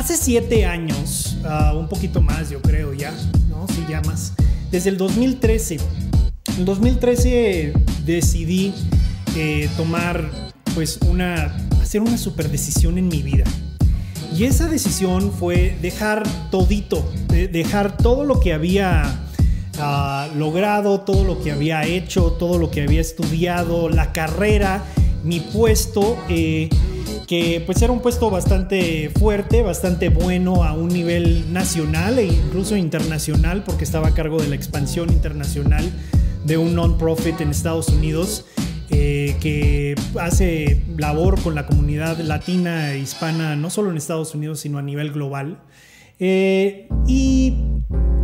hace siete años, ah, un poquito más yo creo ya, ¿no? Si ya más. Desde el 2013. En 2013 decidí eh, tomar pues una, hacer una super decisión en mi vida. Y esa decisión fue dejar todito, dejar todo lo que había ah, logrado, todo lo que había hecho, todo lo que había estudiado, la carrera, mi puesto, eh, que pues era un puesto bastante fuerte, bastante bueno a un nivel nacional e incluso internacional, porque estaba a cargo de la expansión internacional de un non-profit en Estados Unidos. Eh, que hace labor con la comunidad latina e hispana, no solo en Estados Unidos, sino a nivel global. Eh, y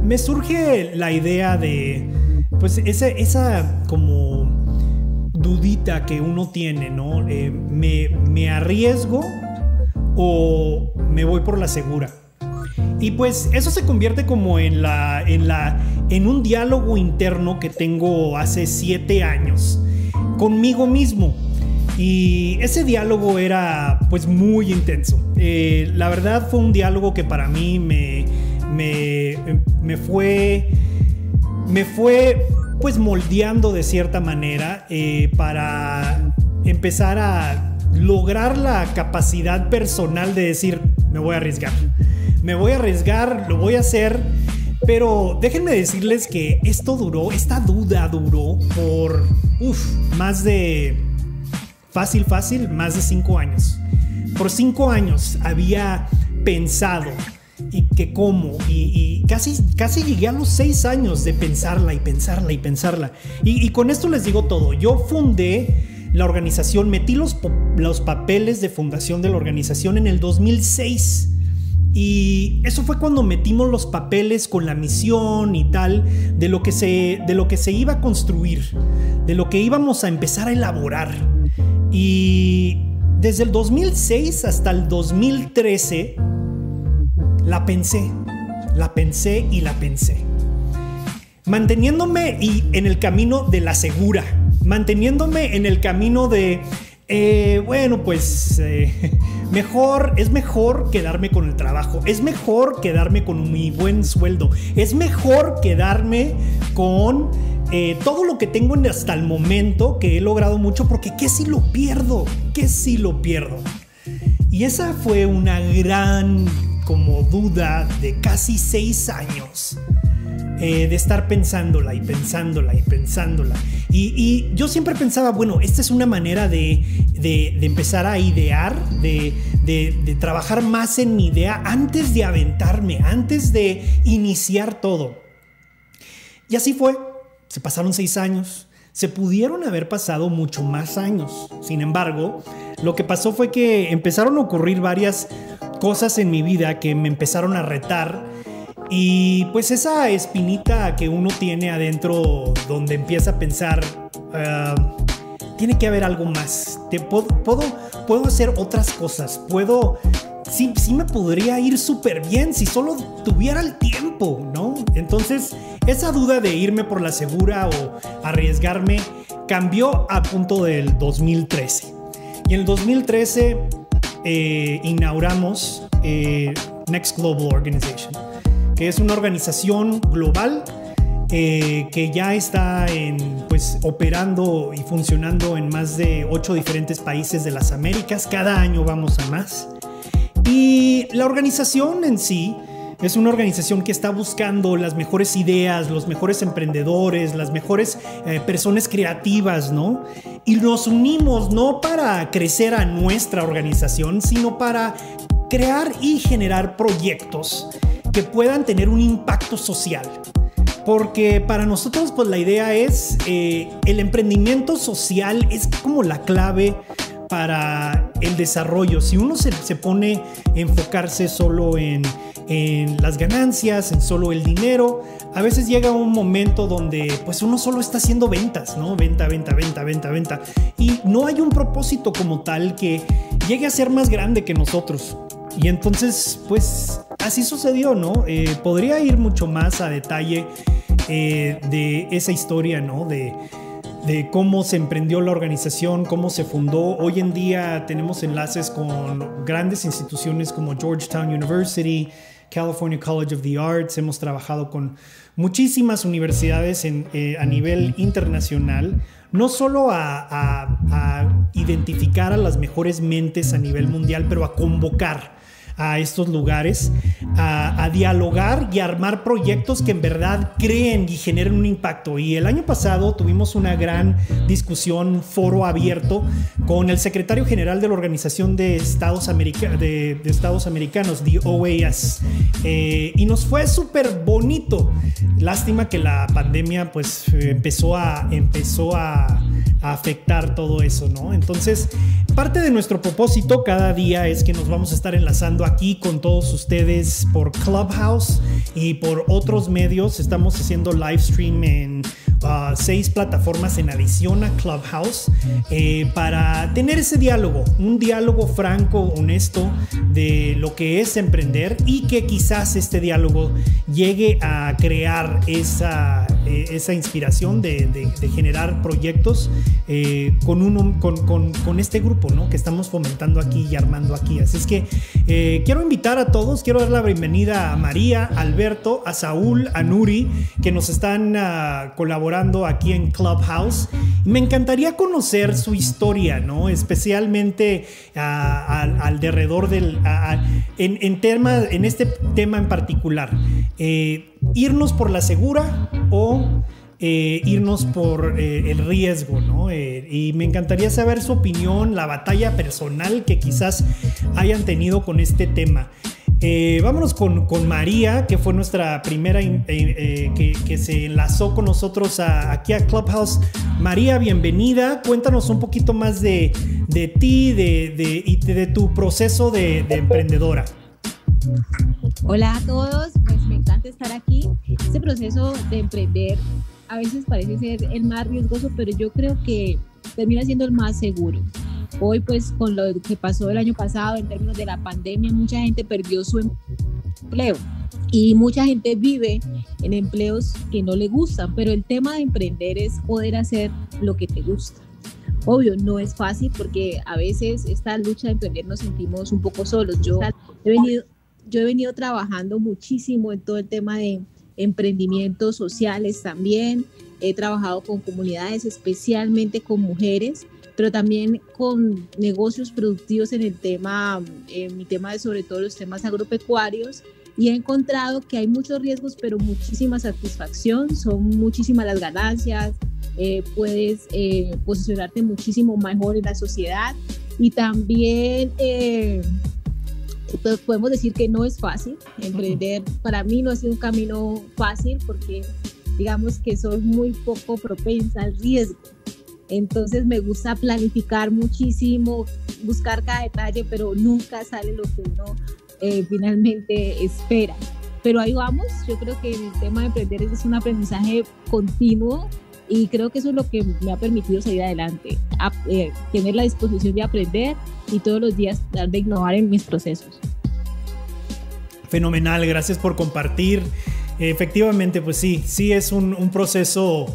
me surge la idea de, pues, esa, esa como dudita que uno tiene, ¿no? Eh, me, me arriesgo o me voy por la segura? Y pues eso se convierte como en la, en la, en un diálogo interno que tengo hace siete años conmigo mismo. Y ese diálogo era pues muy intenso. Eh, la verdad fue un diálogo que para mí me, me, fue, me fue pues moldeando de cierta manera eh, para empezar a lograr la capacidad personal de decir, me voy a arriesgar. Me voy a arriesgar, lo voy a hacer pero déjenme decirles que esto duró, esta duda duró por, más de, fácil, fácil, más de cinco años. Por cinco años había pensado y que cómo, y, casi, casi llegué a los seis años de pensarla y pensarla y pensarla. Y, con esto les digo todo, yo fundé la organización, metí los, los papeles de fundación de la organización en el 2006. Y eso fue cuando metimos los papeles con la misión y tal de lo que se, de lo que se iba a construir, de lo que íbamos a empezar a elaborar. Y desde el 2006 hasta el 2013 la pensé, la pensé y la pensé. Manteniéndome y en el camino de la segura, manteniéndome en el camino de eh, bueno, pues eh, mejor, es mejor quedarme con el trabajo, es mejor quedarme con mi buen sueldo, es mejor quedarme con eh, todo lo que tengo hasta el momento que he logrado mucho, porque ¿qué si lo pierdo? ¿Qué si lo pierdo? Y esa fue una gran como duda de casi seis años eh, de estar pensándola y pensándola y pensándola. Y, yo siempre pensaba, bueno, esta es una manera de, empezar a idear, de, de, trabajar más en mi idea antes de aventarme, antes de iniciar todo. Y así fue. Se pasaron seis años. Se pudieron haber pasado mucho más años. Sin embargo, lo que pasó fue que empezaron a ocurrir varias cosas en mi vida que me empezaron a retar y pues esa espinita que uno tiene adentro donde empieza a pensar, ah, tiene que haber algo más. Te puedo, puedo, hacer otras cosas. Puedo, sí, sí me podría ir súper bien si solo tuviera el tiempo, ¿no? Entonces, esa duda de irme por la segura o arriesgarme cambió a punto del 2013. Y en el 2013 eh, inauguramos eh, Next Global Organization que es una organización global eh, que ya está en, pues, operando y funcionando en más de ocho diferentes países de las Américas. Cada año vamos a más. Y la organización en sí es una organización que está buscando las mejores ideas, los mejores emprendedores, las mejores eh, personas creativas, ¿no? Y nos unimos no para crecer a nuestra organización, sino para crear y generar proyectos que puedan tener un impacto social. Porque para nosotros, pues la idea es, eh, el emprendimiento social es como la clave para el desarrollo. Si uno se, se pone a enfocarse solo en, en, las ganancias, en solo el dinero, a veces llega un momento donde pues uno solo está haciendo ventas, ¿no? Venta, venta, venta, venta, venta. Y no hay un propósito como tal que llegue a ser más grande que nosotros. Y entonces, pues así sucedió, ¿no? Eh, podría ir mucho más a detalle eh, de esa historia, ¿no? De, de cómo se emprendió la organización, cómo se fundó. Hoy en día tenemos enlaces con grandes instituciones como Georgetown University, California College of the Arts, hemos trabajado con muchísimas universidades eh, a nivel internacional, no solo a identificar a las mejores mentes a nivel mundial, pero a convocar a estos lugares a, dialogar y armar proyectos que en verdad creen y generen un impacto. Y el año pasado tuvimos una gran discusión, foro abierto, con el secretario general de la Organización de Estados, de, Estados Americanos, the OAS, eh, y nos fue súper bonito. Lástima que la pandemia pues empezó a, empezó a afectar todo eso, ¿no? Entonces, parte de nuestro propósito cada día es que nos vamos a estar enlazando aquí con todos ustedes por Clubhouse y por otros medios. Estamos haciendo live stream en seis plataformas en adición a Clubhouse eh, para tener ese diálogo, un diálogo franco, honesto de lo que es emprender y que quizás este diálogo llegue a crear esa, eh, esa inspiración de, generar proyectos eh, con, un, con, con, este grupo ¿no? que estamos fomentando aquí y armando aquí. Así es que quiero invitar a todos, quiero dar la bienvenida a María, a Alberto, a Saúl, a Nuri, que nos están uh, colaborando aquí en Clubhouse. Me encantaría conocer su historia, ¿no? Especialmente al derredor del... en, tema, en este tema en particular. Eh, irnos por la segura o... Eh, irnos por eh, el riesgo, ¿no? y me encantaría saber su opinión, la batalla personal que quizás hayan tenido con este tema. Eh, vámonos con, María, que fue nuestra primera eh, eh, que, se enlazó con nosotros aquí a Clubhouse. María, bienvenida. Cuéntanos un poquito más de, ti de, y de, tu proceso de, emprendedora. Hola a todos, pues me encanta estar aquí. Este proceso de emprender a veces parece ser el más riesgoso, pero yo creo que termina siendo el más seguro. Hoy pues con lo que pasó el año pasado en términos de la pandemia, mucha gente perdió su empleo y mucha gente vive en empleos que no le gustan, pero el tema de emprender es poder hacer lo que te gusta. Obvio, no es fácil porque a veces esta lucha de emprender nos sentimos un poco solos. Yo he venido, yo he venido trabajando muchísimo en todo el tema de emprendimientos sociales también. He trabajado con comunidades, especialmente con mujeres, pero también con negocios productivos en el tema, en mi tema de sobre todo los temas agropecuarios y he encontrado que hay muchos riesgos, pero muchísima satisfacción, son muchísimas las ganancias, eh, puedes eh, posicionarte muchísimo mejor en la sociedad y también eh, pues podemos decir que no es fácil emprender. Para mí no ha sido un camino fácil porque digamos que soy muy poco propensa al riesgo. Entonces me gusta planificar muchísimo, buscar cada detalle, pero nunca sale lo que uno eh, finalmente espera. Pero ahí vamos, yo creo que el tema de emprender es un aprendizaje continuo y creo que eso es lo que me ha permitido salir adelante, eh, tener la disposición de aprender y todos los días dar de innovar en mis procesos. Fenomenal, gracias por compartir. Efectivamente, pues sí, sí es un proceso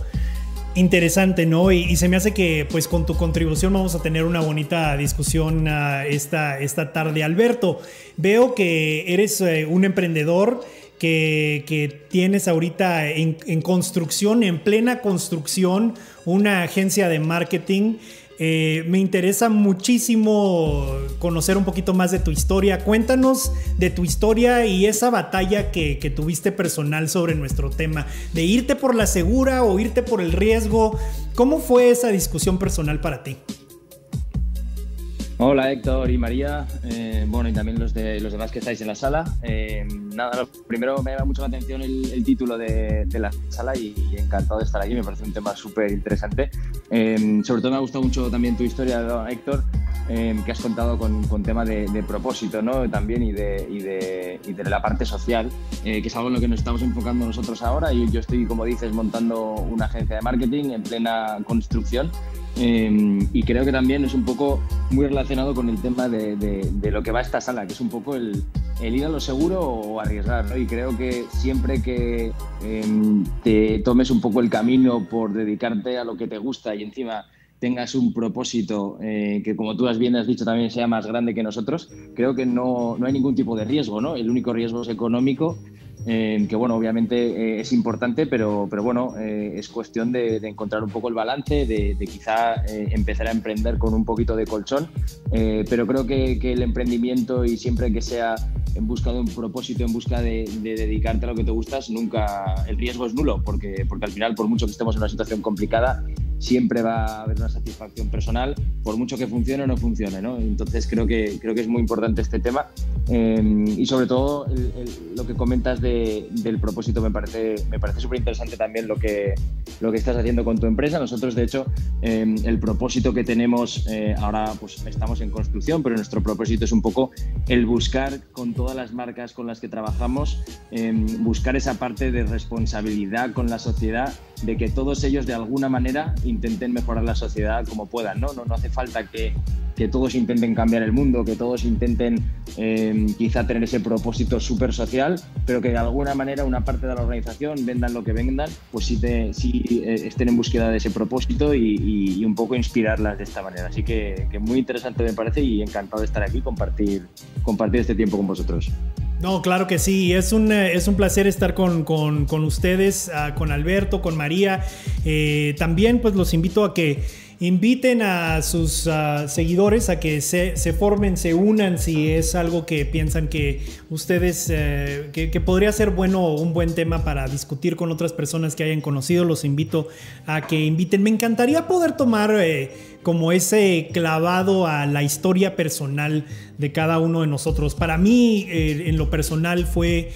interesante, ¿no? Y, se me hace que pues con tu contribución vamos a tener una bonita discusión uh, esta, esta tarde. Alberto, veo que eres eh, un emprendedor que, que tienes ahorita en, construcción, en plena construcción, una agencia de marketing. Eh, me interesa muchísimo conocer un poquito más de tu historia. Cuéntanos de tu historia y esa batalla que, que, tuviste personal sobre nuestro tema, de irte por la segura o irte por el riesgo. ¿Cómo fue esa discusión personal para ti? Hola Héctor y María, eh, bueno y también los, de, los demás que estáis en la sala. Eh, nada, primero me llama mucho la atención el, título de, la sala y, encantado de estar aquí, me parece un tema súper interesante. Eh, sobre todo me ha gustado mucho también tu historia, Héctor, que has contado con, con tema de, propósito ¿no? también y de, y, de, la parte social, que es algo en lo que nos estamos enfocando nosotros ahora. y yo estoy, como dices, montando una agencia de marketing en plena construcción Em, y creo que también es un poco muy relacionado con el tema de, de, lo que va esta sala, que es un poco el, el ir a lo seguro o arriesgar. ¿no? Y creo que siempre que em, te tomes un poco el camino por dedicarte a lo que te gusta y encima tengas un propósito eh, que, como tú bien has dicho, también sea más grande que nosotros, creo que no, no hay ningún tipo de riesgo. ¿no? El único riesgo es económico que bueno, obviamente eh, es importante, pero, pero bueno, eh, es cuestión de, encontrar un poco el balance, de, quizá eh, empezar a emprender con un poquito de colchón, pero creo que, que, el emprendimiento y siempre que sea en busca de un propósito, en busca de, dedicarte a lo que te gustas, nunca el riesgo es nulo, porque, porque al final, por mucho que estemos en una situación complicada, siempre va a haber una satisfacción personal, por mucho que funcione o no funcione. ¿no? Entonces creo que, creo que es muy importante este tema em, y sobre todo lo que comentas del propósito me parece, me parece súper interesante también lo que, lo que estás haciendo con tu empresa. Nosotros, de hecho, em, el propósito que tenemos eh, ahora, pues estamos en construcción, pero nuestro propósito es un poco el buscar con todas las marcas con las que trabajamos, em, buscar esa parte de responsabilidad con la sociedad, de que todos ellos de alguna manera intenten mejorar la sociedad como puedan. No, no, no hace falta que, que todos intenten cambiar el mundo, que todos intenten eh, quizá tener ese propósito súper social, pero que de alguna manera una parte de la organización, vendan lo que vendan, pues sí, te, sí eh, estén en búsqueda de ese propósito y, un poco inspirarlas de esta manera. Así que, que, muy interesante me parece y encantado de estar aquí y compartir, compartir este tiempo con vosotros. No, claro que sí, es un, eh, es un placer estar con, con, con ustedes, ah, con Alberto, con María. Eh, también pues los invito a que inviten a sus ah, seguidores a que se, formen, se unan si es algo que piensan que ustedes, eh, que, que, podría ser bueno o un buen tema para discutir con otras personas que hayan conocido. Los invito a que inviten. Me encantaría poder tomar eh, como ese clavado a la historia personal de cada uno de nosotros. Para mí, eh, en lo personal, fue,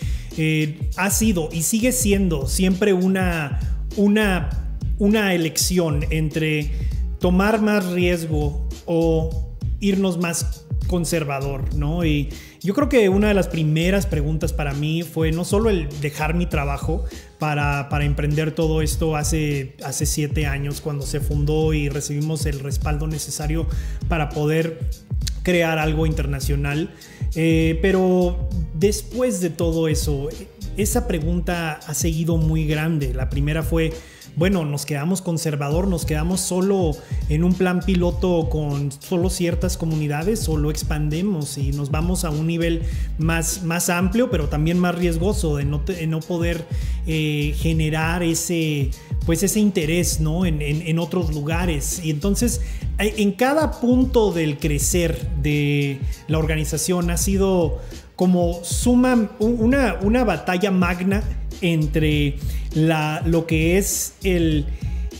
ha sido y sigue siendo siempre una, una, una elección entre tomar más riesgo o irnos más conservador, ¿no? Y yo creo que una de las primeras preguntas para mí fue no solo el dejar mi trabajo para, para emprender todo esto hace, hace siete años cuando se fundó y recibimos el respaldo necesario para poder crear algo internacional, eh, pero después de todo eso, esa pregunta ha seguido muy grande. La primera fue, bueno, nos quedamos conservador, nos quedamos solo en un plan piloto con solo ciertas comunidades o lo expandemos y nos vamos a un nivel más, más amplio, pero también más riesgoso de no, no poder eh, generar ese, pues ese interés ¿no? En, en, otros lugares. Y entonces, en cada punto del crecer de la organización ha sido como suma una, una batalla magna entre lo que es el,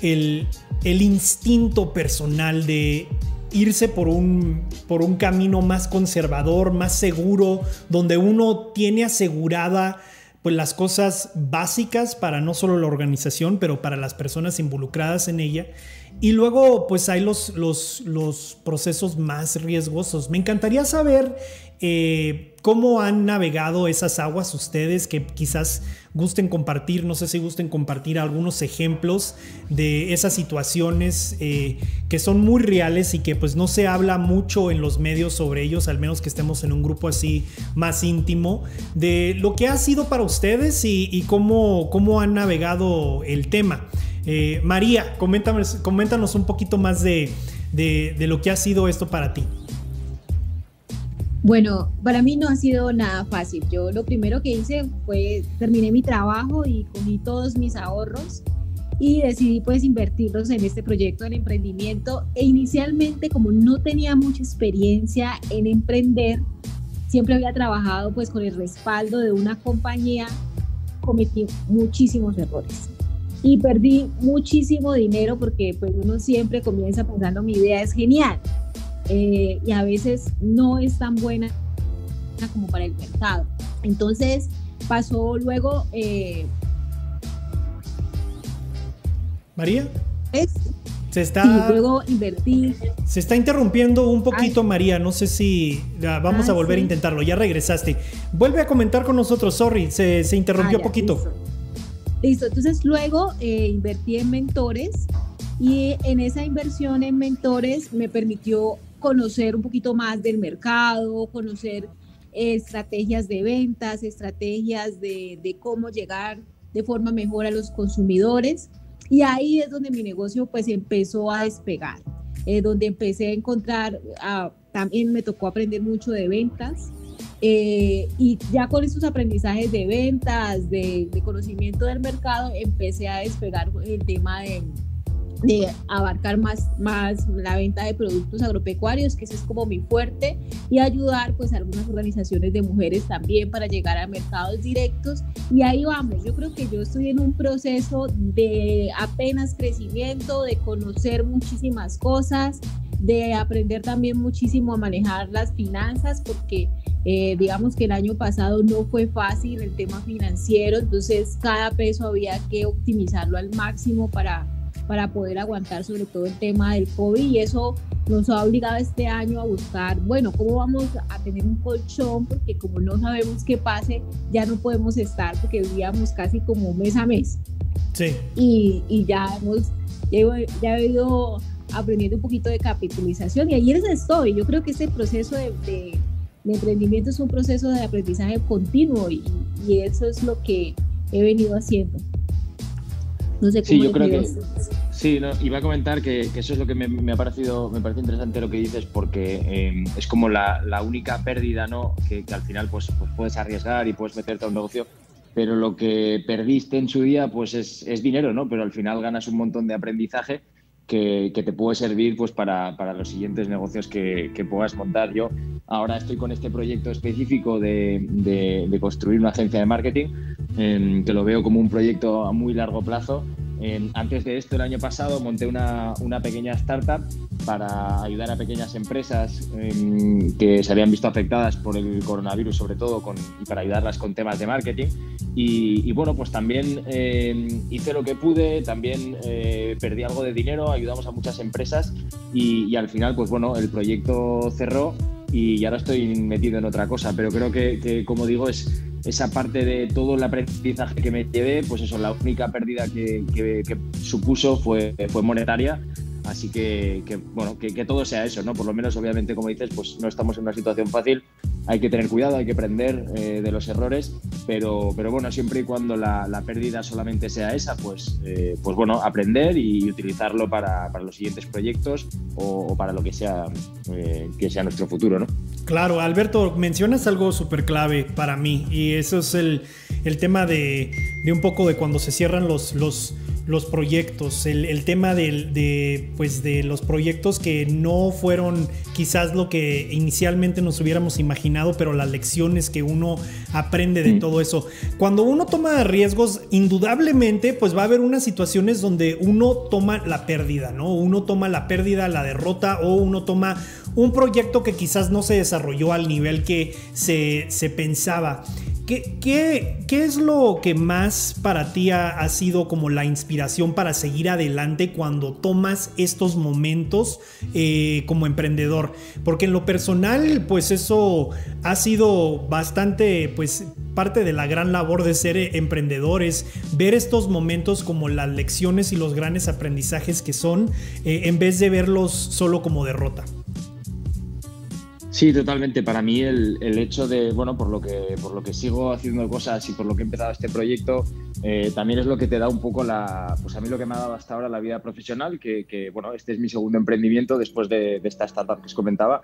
el, instinto personal de irse por un, por un camino más conservador, más seguro, donde uno tiene asegurada pues las cosas básicas para no solo la organización, pero para las personas involucradas en ella. Y luego pues hay los, los, procesos más riesgosos. Me encantaría saber eh, ¿Cómo han navegado esas aguas ustedes que quizás gusten compartir? No sé si gusten compartir algunos ejemplos de esas situaciones eh, que son muy reales y que pues no se habla mucho en los medios sobre ellos, al menos que estemos en un grupo así más íntimo, de lo que ha sido para ustedes y, cómo, cómo han navegado el tema. Eh, María, coméntanos, coméntanos un poquito más de, de lo que ha sido esto para ti. Bueno, para mí no ha sido nada fácil. Yo lo primero que hice fue terminé mi trabajo y cogí todos mis ahorros y decidí pues invertirlos en este proyecto del emprendimiento e inicialmente como no tenía mucha experiencia en emprender, siempre había trabajado pues con el respaldo de una compañía, cometí muchísimos errores y perdí muchísimo dinero porque pues uno siempre comienza pensando mi idea es genial, eh, y a veces no es tan buena como para el mercado. Entonces pasó luego... Eh, María. Es, se está, luego invertí. Se está interrumpiendo un poquito, María. No sé si vamos a ah, volver a intentarlo. Ya regresaste. Vuelve a comentar con nosotros. Sorry, se, se interrumpió un ah, poquito. Listo. Entonces luego eh, invertí en mentores Y en esa inversión en mentores me permitió conocer un poquito más del mercado, conocer estrategias de ventas, estrategias de, de cómo llegar de forma mejor a los consumidores. Y ahí es donde mi negocio pues empezó a despegar, eh, donde empecé a encontrar, también me tocó aprender mucho de ventas. Eh, y ya con esos aprendizajes de ventas, de, de, conocimiento del mercado, empecé a despegar el tema de, de abarcar más, más la venta de productos agropecuarios, que ese es como mi fuerte, y ayudar pues a algunas organizaciones de mujeres también para llegar a mercados directos. Y ahí vamos, yo creo que yo estoy en un proceso de apenas crecimiento, de conocer muchísimas cosas, de aprender también muchísimo a manejar las finanzas, porque eh, digamos que el año pasado no fue fácil el tema financiero, entonces cada peso había que optimizarlo al máximo para para poder aguantar sobre todo el tema del COVID y eso nos ha obligado este año a buscar, bueno, cómo vamos a tener un colchón, porque como no sabemos qué pase, ya no podemos estar porque vivíamos casi como mes a mes. Sí. Y, y ya hemos, ya he ido aprendiendo un poquito de capitalización y ahí estoy. Yo creo que este proceso de, de, emprendimiento es un proceso de aprendizaje continuo y, y eso es lo que he venido haciendo. No sé cómo sí, yo creo que sí, no, iba a comentar que, eso es lo que me, ha parecido, me parece interesante lo que dices porque eh, es como la, única pérdida, ¿no? Que, al final pues, pues, puedes arriesgar y puedes meterte a un negocio, pero lo que perdiste en su día pues es, es dinero, ¿no? Pero al final ganas un montón de aprendizaje que, te puede servir pues, para, para los siguientes negocios que, que, puedas montar. Yo ahora estoy con este proyecto específico de, de, construir una agencia de marketing, que lo veo como un proyecto a muy largo plazo antes de esto, el año pasado, monté una, una pequeña startup para ayudar a pequeñas empresas em, que se habían visto afectadas por el coronavirus, sobre todo, y para ayudarlas con temas de marketing. Y, bueno, pues también em, hice lo que pude, también eh, perdí algo de dinero, ayudamos a muchas empresas y al final, pues bueno, el proyecto cerró y ahora estoy metido en otra cosa, pero creo que, como digo, es esa parte de todo el aprendizaje que me llevé, pues eso, la única pérdida que, que, supuso fue, fue monetaria. Así que, bueno, que, todo sea eso, ¿no? Por lo menos, obviamente, como dices, pues no estamos en una situación fácil. Hay que tener cuidado, hay que aprender eh, de los errores, pero, pero bueno, siempre y cuando la, la pérdida solamente sea esa, pues, eh, pues bueno, aprender y utilizarlo para, para los siguientes proyectos o, o, para lo que sea, eh, que sea nuestro futuro, ¿no? Claro, Alberto, mencionas algo súper clave para mí y eso es el, el tema de, de, un poco de cuando se cierran los, los, los proyectos, el, el tema de, de, pues de los proyectos que no fueron quizás lo que inicialmente nos hubiéramos imaginado, pero las lecciones que uno aprende de mm. todo eso. Cuando uno toma riesgos, indudablemente, pues va a haber unas situaciones donde uno toma la pérdida, ¿no? Uno toma la pérdida, la derrota o uno toma un proyecto que quizás no se desarrolló al nivel que se, pensaba. ¿Qué, ¿Qué, qué, es lo que más para ti ha, sido como la inspiración para seguir adelante cuando tomas estos momentos eh, como emprendedor? Porque en lo personal, pues eso ha sido bastante, pues parte de la gran labor de ser emprendedores, ver estos momentos como las lecciones y los grandes aprendizajes que son, eh, en vez de verlos solo como derrota. Sí, totalmente. Para mí el, el, hecho de, bueno, por lo, que, por lo que sigo haciendo cosas y por lo que he empezado este proyecto, eh, también es lo que te da un poco la, pues a mí lo que me ha dado hasta ahora la vida profesional, que, que bueno, este es mi segundo emprendimiento después de, de esta startup que os comentaba.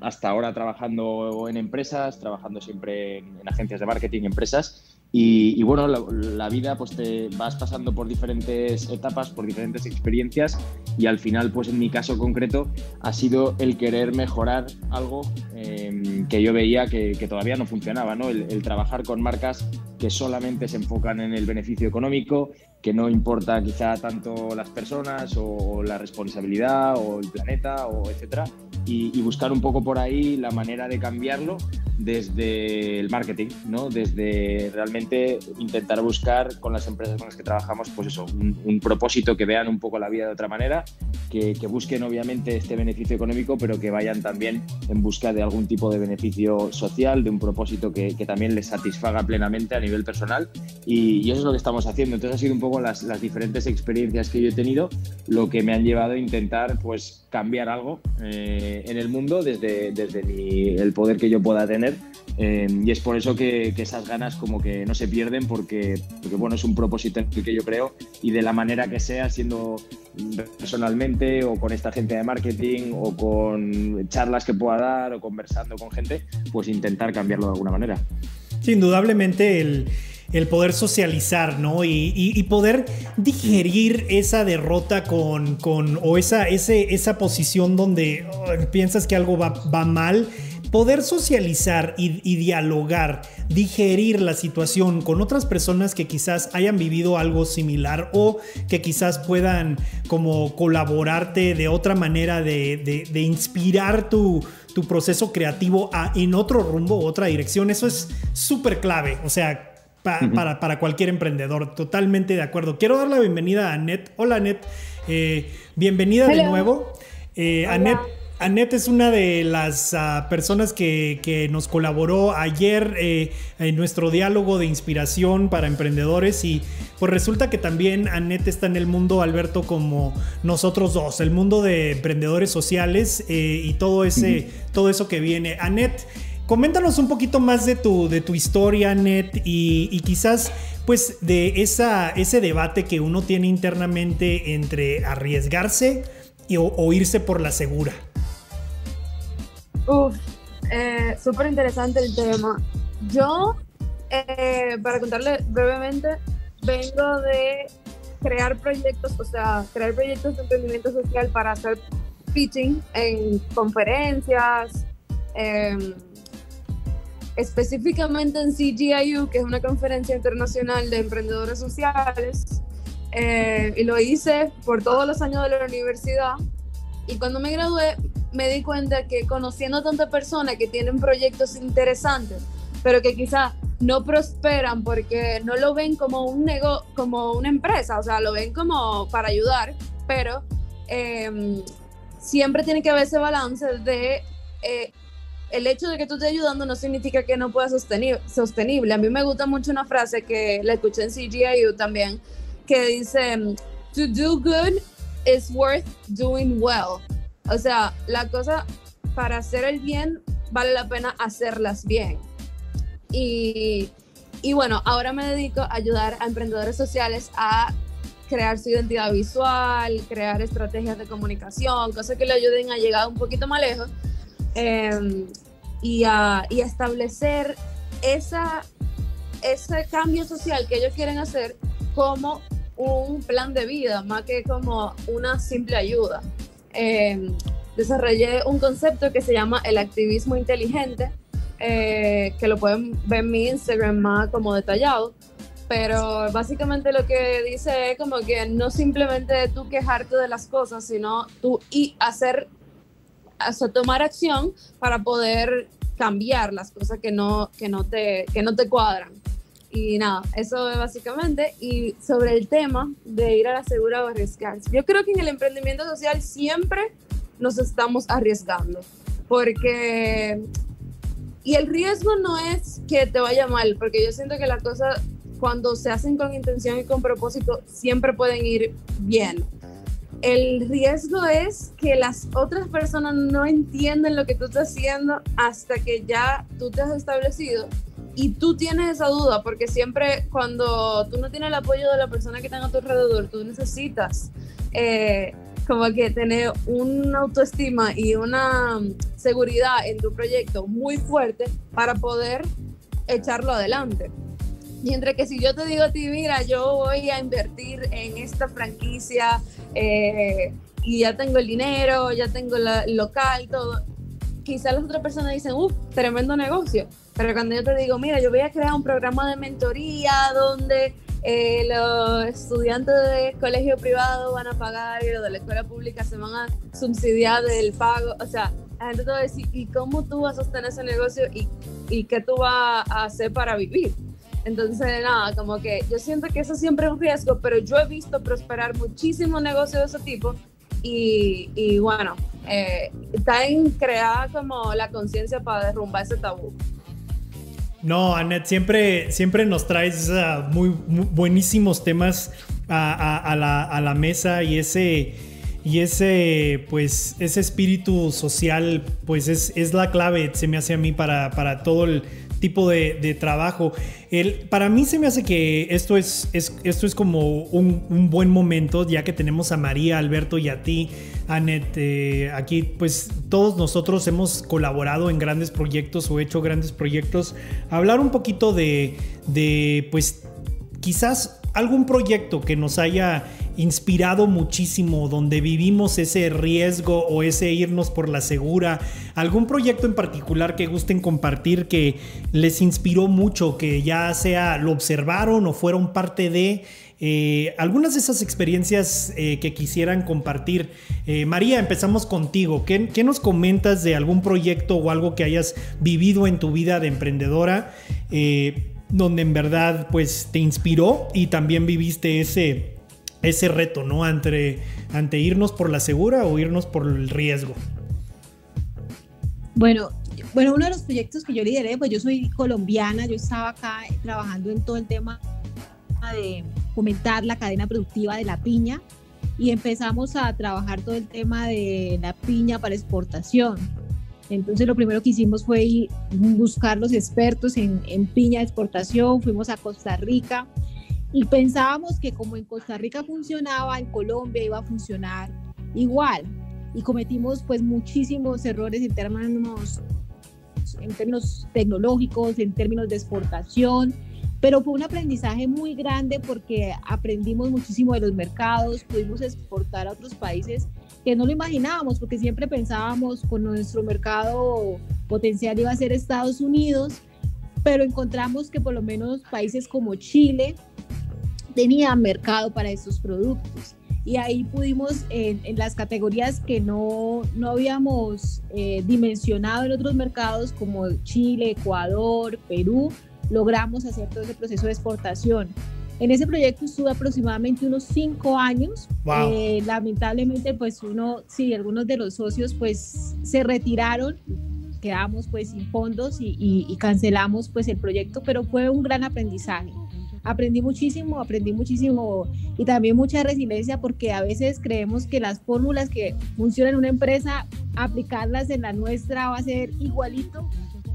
Hasta ahora trabajando en empresas, trabajando siempre en, en agencias de marketing, empresas, y, bueno, la, vida pues te vas pasando por diferentes etapas, por diferentes experiencias y al final pues en mi caso concreto ha sido el querer mejorar algo em, que yo veía que, todavía no funcionaba, ¿no? El, trabajar con marcas que solamente se enfocan en el beneficio económico, que no importa quizá tanto las personas o, la responsabilidad o el planeta o etcétera y, y buscar un poco por ahí la manera de cambiarlo desde el marketing, ¿no? Desde realmente intentar buscar con las empresas con las que trabajamos, pues eso, un, propósito que vean un poco la vida de otra manera, que, busquen obviamente este beneficio económico, pero que vayan también en busca de algún tipo de beneficio social, de un propósito que, también les satisfaga plenamente a nivel personal. Y, eso es lo que estamos haciendo. Entonces ha sido un poco las, diferentes experiencias que yo he tenido lo que me han llevado a intentar pues cambiar algo eh, en el mundo desde, desde el poder que yo pueda tener eh, y es por eso que, esas ganas como que no se pierden porque, porque, bueno, es un propósito que yo creo y de la manera que sea, siendo personalmente o con esta gente de marketing o con charlas que pueda dar o conversando con gente, pues intentar cambiarlo de alguna manera. Indudablemente el, el poder socializar, ¿no? Y, poder digerir esa derrota con, con o esa, ese, esa posición donde oh, piensas que algo va, va mal poder socializar y, dialogar, digerir la situación con otras personas que quizás hayan vivido algo similar o que quizás puedan como colaborarte de otra manera de, inspirar tu, proceso creativo en otro rumbo, otra dirección, eso es súper clave. O sea, para, cualquier emprendedor. Totalmente de acuerdo. Quiero dar la bienvenida a Anet. Hola, Anet. Eh, bienvenida de nuevo. Eh, Anet Annette es una de las ah, personas que, nos colaboró ayer eh, en nuestro diálogo de inspiración para emprendedores y pues resulta que también Annette está en el mundo, Alberto, como nosotros dos, el mundo de emprendedores sociales eh, y todo, ese, todo eso que viene. Annette, coméntanos un poquito más de tu, de tu historia, Annette, y, quizás pues de esa, ese debate que uno tiene internamente entre arriesgarse y, o irse por la segura. Uf, eh, súper interesante el tema. Yo, eh, para contarle brevemente, vengo de crear proyectos, o sea, crear proyectos de emprendimiento social para hacer pitching en conferencias, em, específicamente en CGIU, que es una conferencia internacional de emprendedores sociales, eh, y lo hice por todos los años de la universidad. Y cuando me gradué, me di cuenta que conociendo tantas personas que tienen proyectos interesantes, pero que quizá no prosperan porque no lo ven como un nego como una empresa, o sea, lo ven como para ayudar, pero em, siempre tiene que haber ese balance de eh, el hecho de que tú estés ayudando no significa que no pueda ser sostenible. A mí me gusta mucho una frase que la escuché en CGIU también, que dice, to do good is worth doing well. O sea, la cosa para hacer el bien vale la pena hacerlas bien. Y, bueno, ahora me dedico a ayudar a emprendedores sociales a crear su identidad visual, crear estrategias de comunicación, cosas que le ayuden a llegar un poquito más lejos em, y, a, establecer esa, ese cambio social que ellos quieren hacer como un plan de vida, más que como una simple ayuda. Em, desarrollé un concepto que se llama el activismo inteligente, eh, que lo pueden ver en mi Instagram más como detallado, pero básicamente lo que dice es como que no simplemente tú quejarte de las cosas, sino tú y hacer, tomar acción para poder cambiar las cosas que no, que no, te, que no te cuadran. Y nada, eso es básicamente. Y sobre el tema de ir a la segura o arriesgarse. Yo creo que en el emprendimiento social siempre nos estamos arriesgando. Porque. Y el riesgo no es que te vaya mal, porque yo siento que las cosas, cuando se hacen con intención y con propósito, siempre pueden ir bien. El riesgo es que las otras personas no entienden lo que tú estás haciendo hasta que ya tú te has establecido y tú tienes esa duda, porque siempre cuando tú no tienes el apoyo de la persona que está a tu alrededor, tú necesitas eh, como que tener una autoestima y una seguridad en tu proyecto muy fuerte para poder echarlo adelante. Mientras que si yo te digo a ti, mira, yo voy a invertir en esta franquicia eh, y ya tengo el dinero, ya tengo el local, todo, quizás las otras personas dicen, uff, tremendo negocio pero cuando yo te digo, mira, yo voy a crear un programa de mentoría donde eh, los estudiantes de colegio privado van a pagar y los de la escuela pública se van a subsidiar del pago, o sea, la gente te va a decir, ¿y cómo tú vas a sostener ese negocio y, y qué tú vas a hacer para vivir? Entonces, nada, como que yo siento que eso siempre es un riesgo, pero yo he visto prosperar muchísimos negocios de ese tipo y, y bueno, eh, está en crear como la conciencia para derrumbar ese tabú. No, Annette, siempre, siempre nos traes muy, buenísimos temas a, la, a, la, mesa y ese, y ese, pues, ese espíritu social, pues es, es, la clave, se me hace a mí, para, para todo el tipo de, trabajo. El, para mí se me hace que esto es, esto es como un, buen momento, ya que tenemos a María, Alberto y a ti, Anet. Eh, aquí, pues todos nosotros hemos colaborado en grandes proyectos o hecho grandes proyectos. Hablar un poquito de, de pues, quizás algún proyecto que nos haya inspirado muchísimo, donde vivimos ese riesgo o ese irnos por la segura, algún proyecto en particular que gusten compartir que les inspiró mucho, que ya sea lo observaron o fueron parte de... Eh, algunas de esas experiencias eh, que quisieran compartir. Eh, María, empezamos contigo. ¿Qué, ¿Qué, nos comentas de algún proyecto o algo que hayas vivido en tu vida de emprendedora? donde en verdad pues te inspiró y también viviste ese, ese reto, ¿no? Ante, ante irnos por la segura o irnos por el riesgo. Bueno, bueno, uno de los proyectos que yo lideré, pues yo soy colombiana, yo estaba acá trabajando en todo el tema de fomentar la cadena productiva de la piña y empezamos a trabajar todo el tema de la piña para exportación. Entonces lo primero que hicimos fue buscar los expertos en, piña de exportación, fuimos a Costa Rica y pensábamos que como en Costa Rica funcionaba, en Colombia iba a funcionar igual. Y cometimos pues muchísimos errores en términos, en términos tecnológicos, en términos de exportación, pero fue un aprendizaje muy grande porque aprendimos muchísimo de los mercados, pudimos exportar a otros países que no lo imaginábamos, porque siempre pensábamos con nuestro mercado potencial iba a ser Estados Unidos, pero encontramos que por lo menos países como Chile tenían mercado para estos productos. Y ahí pudimos, en, las categorías que no, no habíamos eh, dimensionado en otros mercados como Chile, Ecuador, Perú, logramos hacer todo ese proceso de exportación. En ese proyecto estuve aproximadamente unos cinco años. Eh, lamentablemente, pues uno, sí, algunos de los socios pues se retiraron, quedamos pues sin fondos y, y, cancelamos pues el proyecto, pero fue un gran aprendizaje. Aprendí muchísimo, aprendí muchísimo y también mucha resiliencia porque a veces creemos que las fórmulas que funcionan en una empresa, aplicarlas en la nuestra va a ser igualito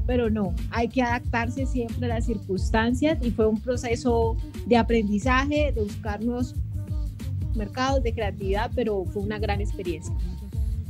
pero no, hay que adaptarse siempre a las circunstancias y fue un proceso de aprendizaje, de buscar nuevos mercados, de creatividad, pero fue una gran experiencia.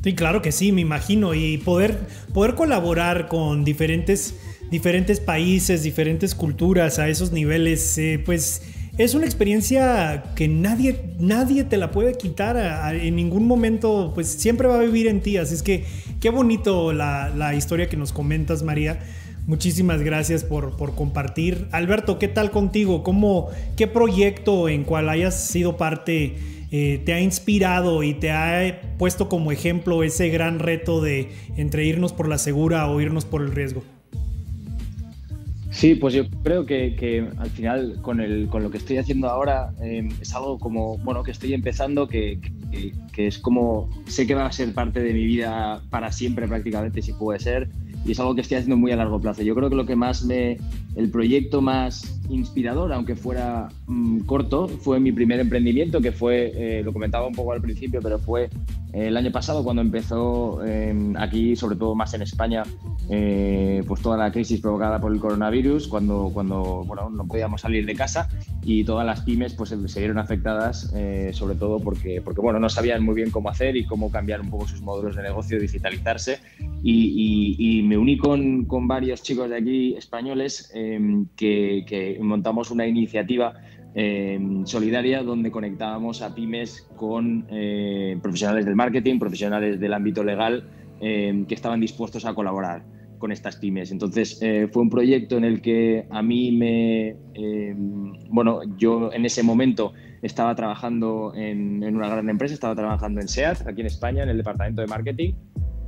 Sí, claro que sí, me imagino, y poder, poder colaborar con diferentes, diferentes países, diferentes culturas a esos niveles, eh, pues es una experiencia que nadie, nadie te la puede quitar en ningún momento, pues siempre va a vivir en ti. Así es que qué bonito la, historia que nos comentas, María. Muchísimas gracias por, compartir. Alberto, ¿qué tal contigo? ¿Cómo, ¿Qué proyecto en cual hayas sido parte eh, te ha inspirado y te ha puesto como ejemplo ese gran reto de entre irnos por la segura o irnos por el riesgo? Sí, pues yo creo que, al final con, el, con lo que estoy haciendo ahora em, es algo como, bueno, que estoy empezando, que, que, es como, sé que va a ser parte de mi vida para siempre prácticamente, si puede ser, y es algo que estoy haciendo muy a largo plazo. Yo creo que lo que más me, el proyecto más inspirador, aunque fuera mm, corto, fue mi primer emprendimiento, que fue, eh, lo comentaba un poco al principio, pero fue el año pasado cuando empezó em, aquí, sobre todo más en España, eh, pues toda la crisis provocada por el coronavirus, cuando, cuando bueno, no podíamos salir de casa y todas las pymes pues, se vieron afectadas, eh, sobre todo porque, porque bueno, no sabían muy bien cómo hacer y cómo cambiar un poco sus módulos de negocio, digitalizarse. Y, y, me uní con, con, varios chicos de aquí españoles em, que, que montamos una iniciativa Em, solidaria donde conectábamos a pymes con eh, profesionales del marketing, profesionales del ámbito legal em, que estaban dispuestos a colaborar con estas pymes. Entonces eh, fue un proyecto en el que a mí me, em, bueno, yo en ese momento estaba trabajando en, en, una gran empresa, estaba trabajando en SEAT, aquí en España, en el departamento de marketing,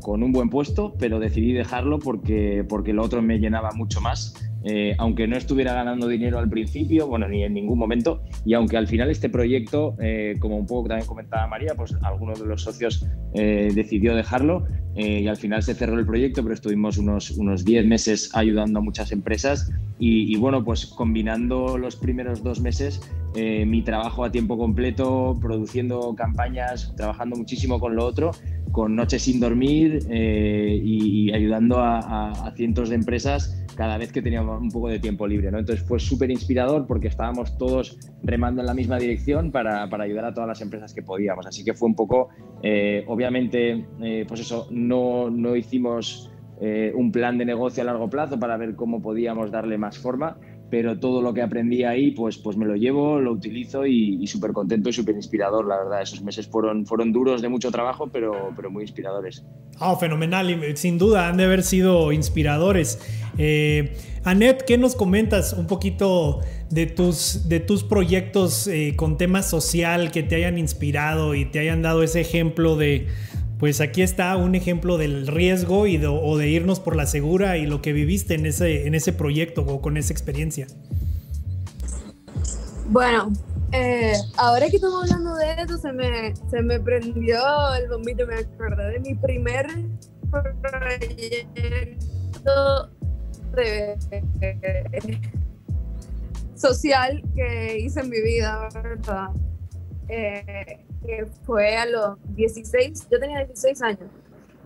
con un buen puesto, pero decidí dejarlo porque, porque lo otro me llenaba mucho más eh, aunque no estuviera ganando dinero al principio, bueno, ni en ningún momento, y aunque al final este proyecto, eh, como un poco también comentaba María, pues alguno de los socios eh, decidió dejarlo y al final se cerró el proyecto, pero estuvimos unos, unos 10 meses ayudando a muchas empresas y, bueno, pues combinando los primeros dos meses mi trabajo a tiempo completo, produciendo campañas, trabajando muchísimo con lo otro, con noches sin dormir y, ayudando a cientos de empresas cada vez que teníamos un poco de tiempo libre. ¿no? Entonces fue súper inspirador porque estábamos todos remando en la misma dirección para, para, ayudar a todas las empresas que podíamos. Así que fue un poco, eh, obviamente, eh, pues eso, no, no hicimos eh, un plan de negocio a largo plazo para ver cómo podíamos darle más forma, pero todo lo que aprendí ahí, pues, pues me lo llevo, lo utilizo y, súper contento y súper inspirador, la verdad. Esos meses fueron, fueron duros de mucho trabajo, pero, pero muy inspiradores. Oh, fenomenal, sin duda han de haber sido inspiradores. Eh, Anet, ¿qué nos comentas un poquito de tus, de tus proyectos eh, con tema social que te hayan inspirado y te hayan dado ese ejemplo de, pues aquí está un ejemplo del riesgo y de, o de irnos por la segura y lo que viviste en ese, en ese proyecto o con esa experiencia. Bueno, eh, ahora que estamos hablando de eso, se me, se me prendió el bombito, me acordé de mi primer proyecto de, social que hice en mi vida, ¿verdad? Eh, que fue a los 16, yo tenía 16 años.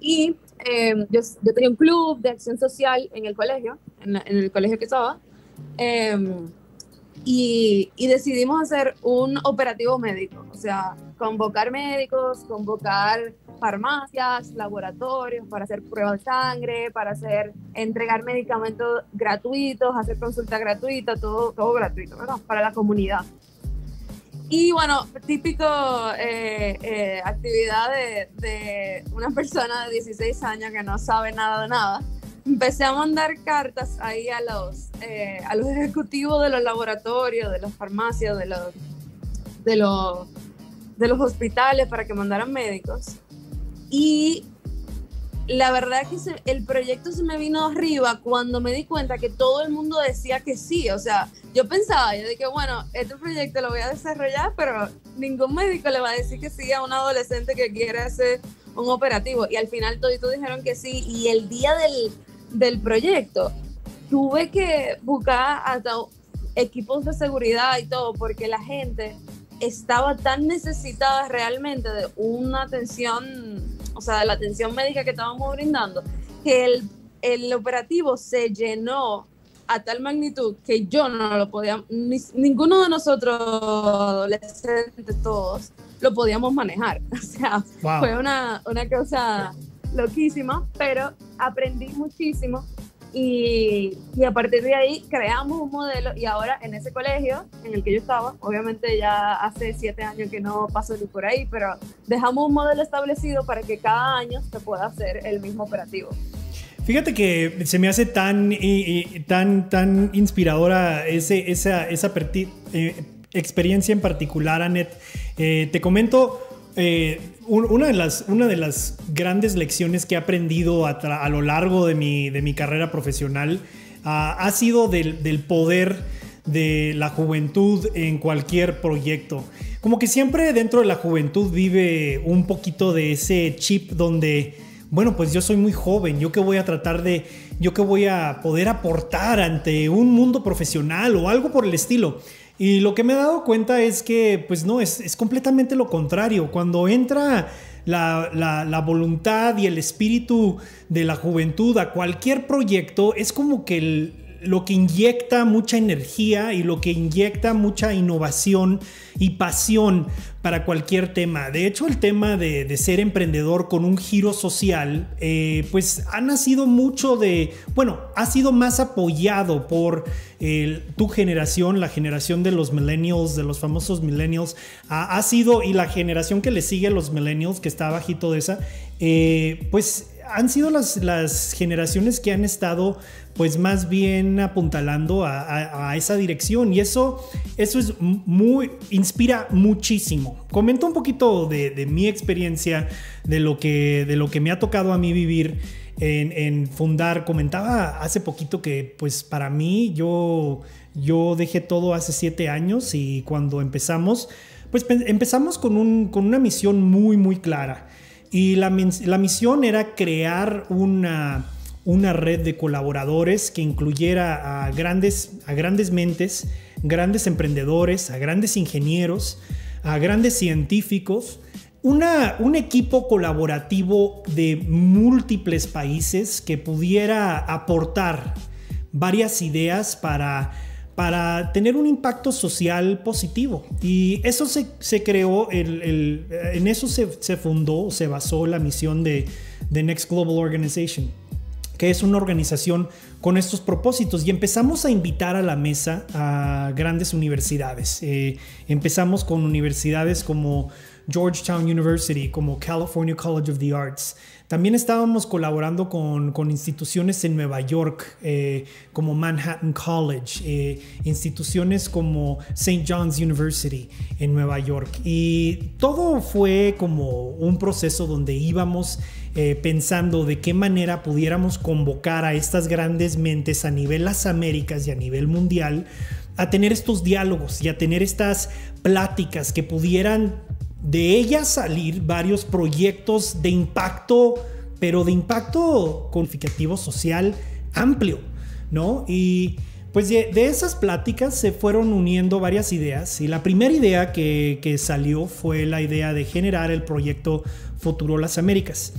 Y em, yo, yo, tenía un club de acción social en el colegio, en, el colegio que estaba, em, y, y, decidimos hacer un operativo médico, o sea, convocar médicos, convocar farmacias, laboratorios para hacer pruebas de sangre, para hacer, entregar medicamentos gratuitos, hacer consulta gratuita, todo, todo gratuito, ¿verdad? Para la comunidad. Y bueno, típico eh, eh, actividad de, una persona de 16 años que no sabe nada de nada. Empecé a mandar cartas ahí a los, eh, a los ejecutivos de los laboratorios, de las farmacias, de los, de, los, de los hospitales para que mandaran médicos. Y la verdad es que el proyecto se me vino arriba cuando me di cuenta que todo el mundo decía que sí. O sea, yo pensaba, yo dije, bueno, este proyecto lo voy a desarrollar, pero ningún médico le va a decir que sí a un adolescente que quiere hacer un operativo. Y al final todos dijeron que sí. Y el día del, del proyecto tuve que buscar hasta equipos de seguridad y todo, porque la gente estaba tan necesitada realmente de una atención o sea, de la atención médica que estábamos brindando, que el, el operativo se llenó a tal magnitud que yo no lo podía, ninguno de nosotros adolescentes todos lo podíamos manejar. O sea, fue una, una cosa loquísima, pero aprendí muchísimo y, y, a partir de ahí creamos un modelo y ahora en ese colegio en el que yo estaba, obviamente ya hace siete años que no paso ni por ahí, pero dejamos un modelo establecido para que cada año se pueda hacer el mismo operativo. Fíjate que se me hace tan, tan, tan inspiradora ese, esa, esa eh, experiencia en particular, Anet. Eh, te comento, eh, una, de las, una de las grandes lecciones que he aprendido a, lo largo de mi, de mi carrera profesional ah, ha sido del, del, poder de la juventud en cualquier proyecto. Como que siempre dentro de la juventud vive un poquito de ese chip donde, bueno, pues yo soy muy joven, yo que voy a tratar de, yo que voy a poder aportar ante un mundo profesional o algo por el estilo. Y lo que me he dado cuenta es que, pues no, es, es completamente lo contrario. Cuando entra la, la, la, voluntad y el espíritu de la juventud a cualquier proyecto, es como que el, lo que inyecta mucha energía y lo que inyecta mucha innovación y pasión para cualquier tema. De hecho, el tema de, ser emprendedor con un giro social, eh, pues ha nacido mucho de, bueno, ha sido más apoyado por tu generación, la generación de los millennials, de los famosos millennials, ha, sido, y la generación que le sigue a los millennials, que está bajito de esa, eh, pues han sido las, las generaciones que han estado pues más bien apuntalando a, esa dirección y eso, eso es muy, inspira muchísimo. Comento un poquito de, mi experiencia, de lo, que, de lo que me ha tocado a mí vivir. en, fundar. Comentaba hace poquito que pues para mí yo, yo dejé todo hace siete años y cuando empezamos, pues empezamos con, un, con una misión muy, muy clara. Y la, la misión era crear una, una red de colaboradores que incluyera a grandes, a grandes mentes, grandes emprendedores, a grandes ingenieros, a grandes científicos, una, un equipo colaborativo de múltiples países que pudiera aportar varias ideas para, para tener un impacto social positivo. Y eso se, creó, el, en eso se, se, fundó, se basó la misión de, de Next Global Organization que es una organización con estos propósitos y empezamos a invitar a la mesa a grandes universidades. Eh, empezamos con universidades como Georgetown University, como California College of the Arts. También estábamos colaborando con, con instituciones en Nueva York, eh, como Manhattan College, eh, instituciones como St. John's University en Nueva York. Y todo fue como un proceso donde íbamos eh, pensando de qué manera pudiéramos convocar a estas grandes mentes a nivel las Américas y a nivel mundial a tener estos diálogos y a tener estas pláticas que pudieran de ellas salir varios proyectos de impacto, pero de impacto significativo social amplio, ¿no? Y pues de, esas pláticas se fueron uniendo varias ideas y la primera idea que, que salió fue la idea de generar el proyecto Futuro Las Américas.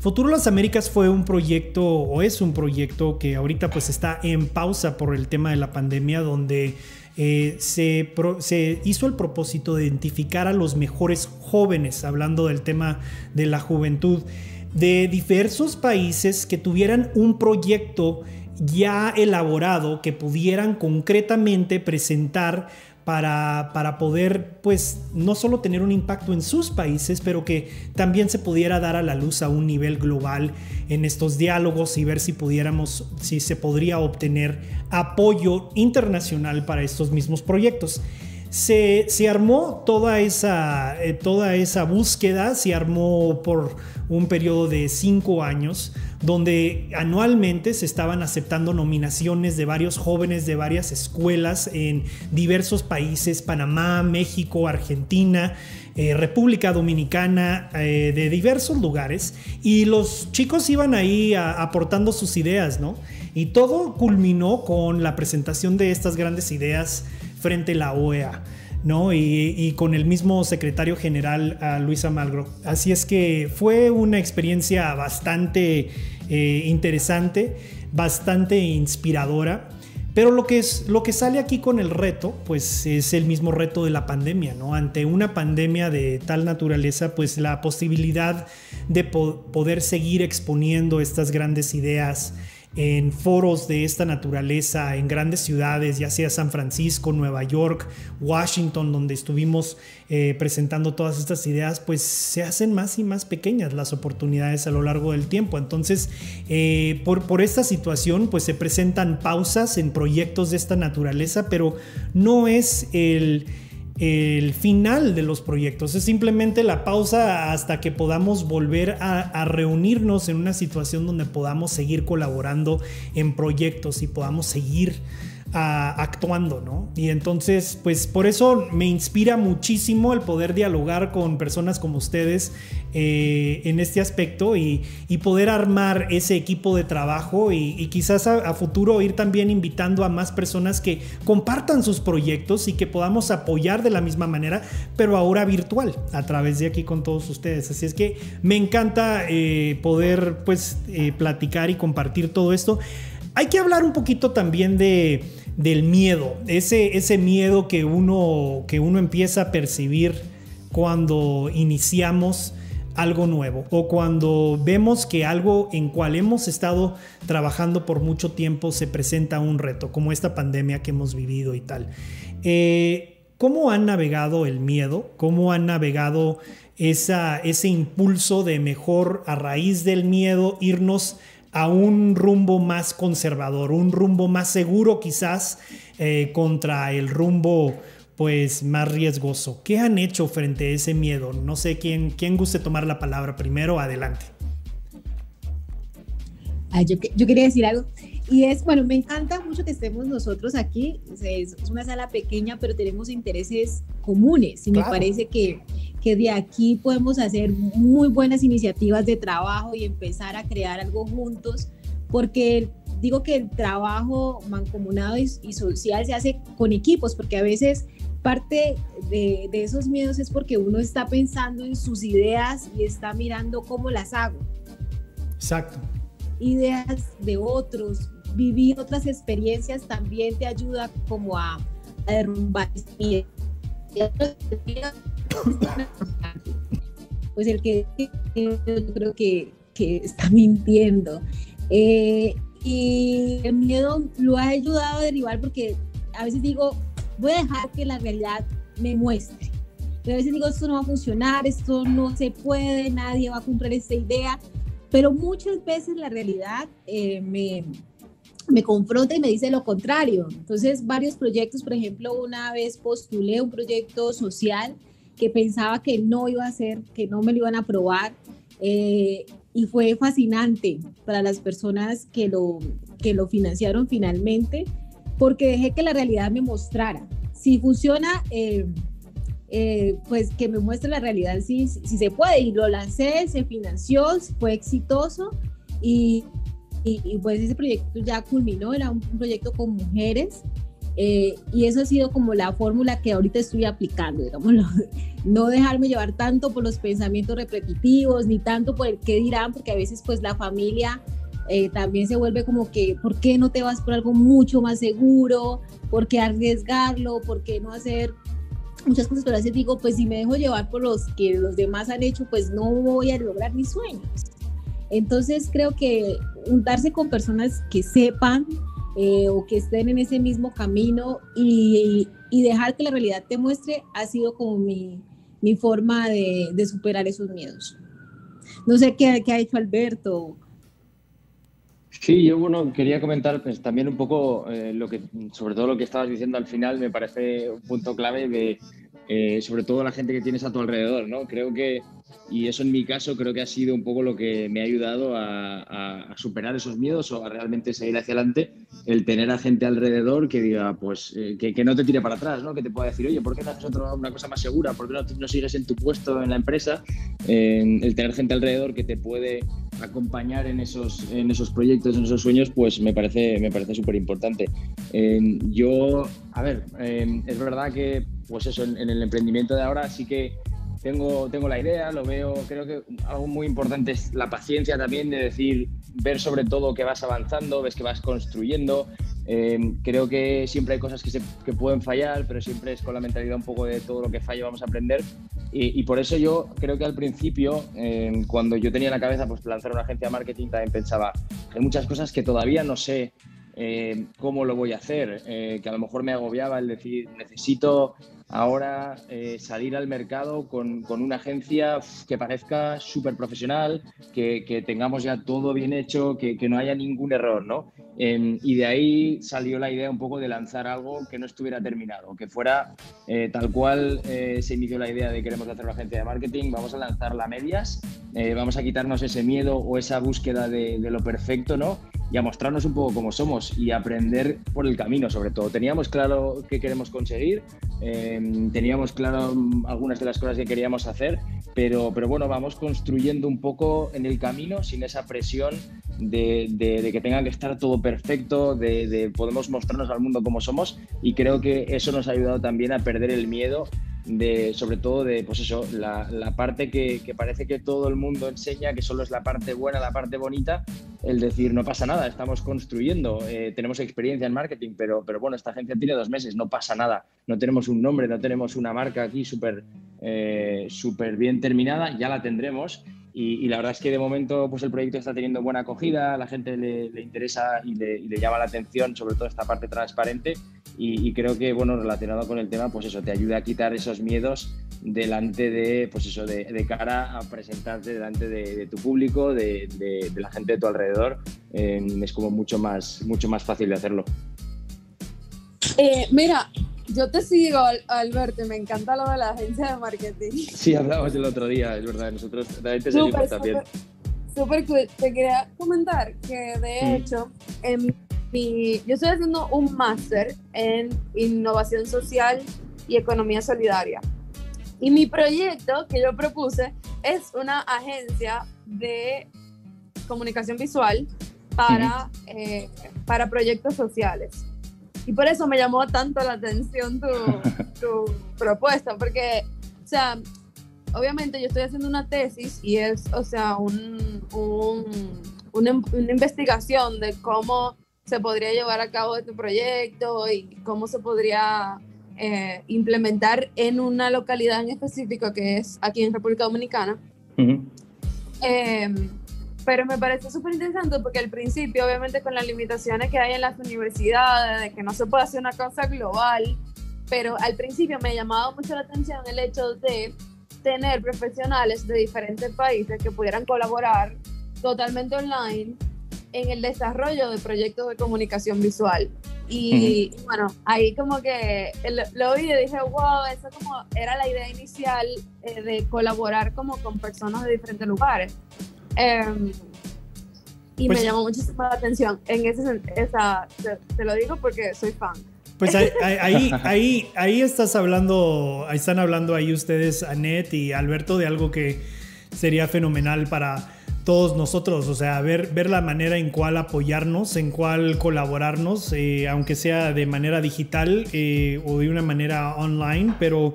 Futuro Las Américas fue un proyecto o es un proyecto que ahorita pues está en pausa por el tema de la pandemia donde eh, se, se, hizo el propósito de identificar a los mejores jóvenes, hablando del tema de la juventud, de diversos países que tuvieran un proyecto ya elaborado que pudieran concretamente presentar para, para, poder, pues, no solo tener un impacto en sus países, pero que también se pudiera dar a la luz a un nivel global en estos diálogos y ver si pudiéramos, si se podría obtener apoyo internacional para estos mismos proyectos. Se, se armó toda esa, eh, toda esa búsqueda, se armó por un periodo de cinco años donde anualmente se estaban aceptando nominaciones de varios jóvenes de varias escuelas en diversos países, Panamá, México, Argentina, eh, República Dominicana, eh, de diversos lugares, y los chicos iban ahí aportando sus ideas, ¿no? Y todo culminó con la presentación de estas grandes ideas frente a la OEA. ¿no? Y, con el mismo secretario general, Luis Amalgro. Así es que fue una experiencia bastante eh, interesante, bastante inspiradora. Pero lo que, es, lo que sale aquí con el reto, pues es el mismo reto de la pandemia, ¿no? Ante una pandemia de tal naturaleza, pues la posibilidad de poder seguir exponiendo estas grandes ideas, en foros de esta naturaleza en grandes ciudades, ya sea San Francisco, Nueva York, Washington, donde estuvimos eh, presentando todas estas ideas, pues se hacen más y más pequeñas las oportunidades a lo largo del tiempo. Entonces, eh, por, por esta situación, pues se presentan pausas en proyectos de esta naturaleza, pero no es el el final de los proyectos, es simplemente la pausa hasta que podamos volver a, reunirnos en una situación donde podamos seguir colaborando en proyectos y podamos seguir actuando, ¿no? Y entonces, pues por eso me inspira muchísimo el poder dialogar con personas como ustedes eh, en este aspecto y, poder armar ese equipo de trabajo y, quizás a, futuro ir también invitando a más personas que compartan sus proyectos y que podamos apoyar de la misma manera, pero ahora virtual, a través de aquí con todos ustedes. Así es que me encanta eh, poder pues eh, platicar y compartir todo esto. Hay que hablar un poquito también de del miedo, ese, ese miedo que uno, que uno empieza a percibir cuando iniciamos algo nuevo o cuando vemos que algo en cual hemos estado trabajando por mucho tiempo se presenta un reto, como esta pandemia que hemos vivido y tal. Eh, ¿Cómo han navegado el miedo? ¿Cómo han navegado esa, ese impulso de mejor a raíz del miedo irnos a un rumbo más conservador, un rumbo más seguro quizás eh, contra el rumbo pues más riesgoso. ¿Qué han hecho frente a ese miedo? No sé quién, quién guste tomar la palabra primero, adelante. yo, yo quería decir algo. Y es, bueno, me encanta mucho que estemos nosotros aquí. Es, una sala pequeña, pero tenemos intereses comunes. Y me parece que, que de aquí podemos hacer muy buenas iniciativas de trabajo y empezar a crear algo juntos. Porque digo que el trabajo mancomunado y, y social se hace con equipos, porque a veces parte de, de, esos miedos es porque uno está pensando en sus ideas y está mirando cómo las hago. Exacto. Ideas de otros, vivir otras experiencias también te ayuda como a, derrumbar miedo. Pues el que yo creo que, que está mintiendo. Eh, y el miedo lo ha ayudado a derivar porque a veces digo, voy a dejar que la realidad me muestre. Pero a veces digo, esto no va a funcionar, esto no se puede, nadie va a cumplir esta idea. Pero muchas veces la realidad eh, me, me confronta y me dice lo contrario. Entonces, varios proyectos, por ejemplo, una vez postulé un proyecto social que pensaba que no iba a ser, que no me lo iban a aprobar. Eh, y fue fascinante para las personas que lo, que lo financiaron finalmente, porque dejé que la realidad me mostrara. Si funciona, eh, eh, pues que me muestre la realidad si, si se puede. Y lo lancé, se financió, fue exitoso y, y, pues ese proyecto ya culminó, era un, proyecto con mujeres. Eh, y eso ha sido como la fórmula que ahorita estoy aplicando, digámoslo. No dejarme llevar tanto por los pensamientos repetitivos, ni tanto por el qué dirán, porque a veces pues la familia eh, también se vuelve como que, ¿por qué no te vas por algo mucho más seguro? ¿Por qué arriesgarlo? ¿Por qué no hacer muchas cosas? Pero a veces digo, pues si me dejo llevar por los que los demás han hecho, pues no voy a lograr mis sueños. Entonces creo que juntarse con personas que sepan eh, o que estén en ese mismo camino y, dejar que la realidad te muestre ha sido como mi, mi forma de, de, superar esos miedos. No sé qué, qué, ha hecho Alberto. Sí, yo bueno, quería comentar pues, también un poco eh, lo que, sobre todo lo que estabas diciendo al final, me parece un punto clave de, eh, sobre todo la gente que tienes a tu alrededor, ¿no? Creo que y eso en mi caso creo que ha sido un poco lo que me ha ayudado a, superar esos miedos o a realmente seguir hacia adelante, el tener a gente alrededor que diga, pues, eh, que, no te tire para atrás, ¿no? que te pueda decir, oye, ¿por qué no haces otra, una cosa más segura? ¿Por qué no, sigues en tu puesto en la empresa? el tener gente alrededor que te puede acompañar en esos, en esos proyectos, en esos sueños, pues me parece me parece súper importante. yo, a ver, es verdad que, pues eso, en el emprendimiento de ahora sí que tengo, tengo la idea, lo veo, creo que algo muy importante es la paciencia también de decir, ver sobre todo que vas avanzando, ves que vas construyendo. Eh, creo que siempre hay cosas que, se, que, pueden fallar, pero siempre es con la mentalidad un poco de todo lo que falla vamos a aprender. Y, por eso yo creo que al principio, eh, cuando yo tenía en la cabeza pues, lanzar una agencia de marketing, también pensaba, hay muchas cosas que todavía no sé eh, cómo lo voy a hacer, que a lo mejor me agobiaba el decir, necesito ahora eh, salir al mercado con, una agencia que parezca súper profesional, que, tengamos ya todo bien hecho, que, no haya ningún error, ¿no? Em, y de ahí salió la idea un poco de lanzar algo que no estuviera terminado, que fuera eh, tal cual eh, se inició la idea de queremos hacer una agencia de marketing, vamos a lanzarla a medias, vamos a quitarnos ese miedo o esa búsqueda de, de lo perfecto, ¿no? Y a mostrarnos un poco cómo somos y aprender por el camino, sobre todo. Teníamos claro qué queremos conseguir, em, teníamos claro algunas de las cosas que queríamos hacer, pero, pero bueno, vamos construyendo un poco en el camino sin esa presión de, de, que tenga que estar todo perfecto, de, de podemos mostrarnos al mundo como somos y creo que eso nos ha ayudado también a perder el miedo de, sobre todo de, pues eso, la, la parte que, parece que todo el mundo enseña, que solo es la parte buena, la parte bonita, el decir, no pasa nada, estamos construyendo, eh, tenemos experiencia en marketing, pero, pero bueno, esta agencia tiene dos meses, no pasa nada, no tenemos un nombre, no tenemos una marca aquí súper eh, bien terminada, ya la tendremos y, la verdad es que de momento pues el proyecto está teniendo buena acogida, la gente le, interesa y le, llama la atención sobre todo esta parte transparente y, creo que bueno relacionado con el tema pues eso te ayuda a quitar esos miedos delante de pues eso de, cara a presentarte delante de, tu público, de, la gente de tu alrededor es como mucho más mucho más fácil de hacerlo. Eh, mira, yo te sigo, Alberto, me encanta lo de la agencia de marketing. Sí, hablamos el otro día, es verdad, nosotros realmente seguimos también. Super cool. Te quería comentar que de hecho, en mi, yo estoy haciendo un máster en innovación social y economía solidaria. Y mi proyecto que yo propuse es una agencia de comunicación visual para, eh, para proyectos sociales. Y por eso me llamó tanto la atención tu, tu propuesta, porque, o sea, obviamente yo estoy haciendo una tesis y es, o sea, un, una, investigación de cómo se podría llevar a cabo este proyecto y cómo se podría eh, implementar en una localidad en específico que es aquí en República Dominicana. Em, pero me parece súper interesante porque al principio, obviamente con las limitaciones que hay en las universidades, de que no se puede hacer una cosa global, pero al principio me llamaba mucho la atención el hecho de tener profesionales de diferentes países que pudieran colaborar totalmente online en el desarrollo de proyectos de comunicación visual. Y bueno, ahí como que lo oí y dije, wow, esa como era la idea inicial eh, de colaborar como con personas de diferentes lugares. Em, y me pues llamó muchísimo la atención. En ese esa, te, lo digo porque soy fan. Pues ahí, ahí, ahí, estás hablando, ahí están hablando ahí ustedes, Anet y Alberto, de algo que sería fenomenal para todos nosotros, o sea, ver, ver la manera en cuál apoyarnos, en cuál colaborarnos, eh, aunque sea de manera digital eh, o de una manera online, pero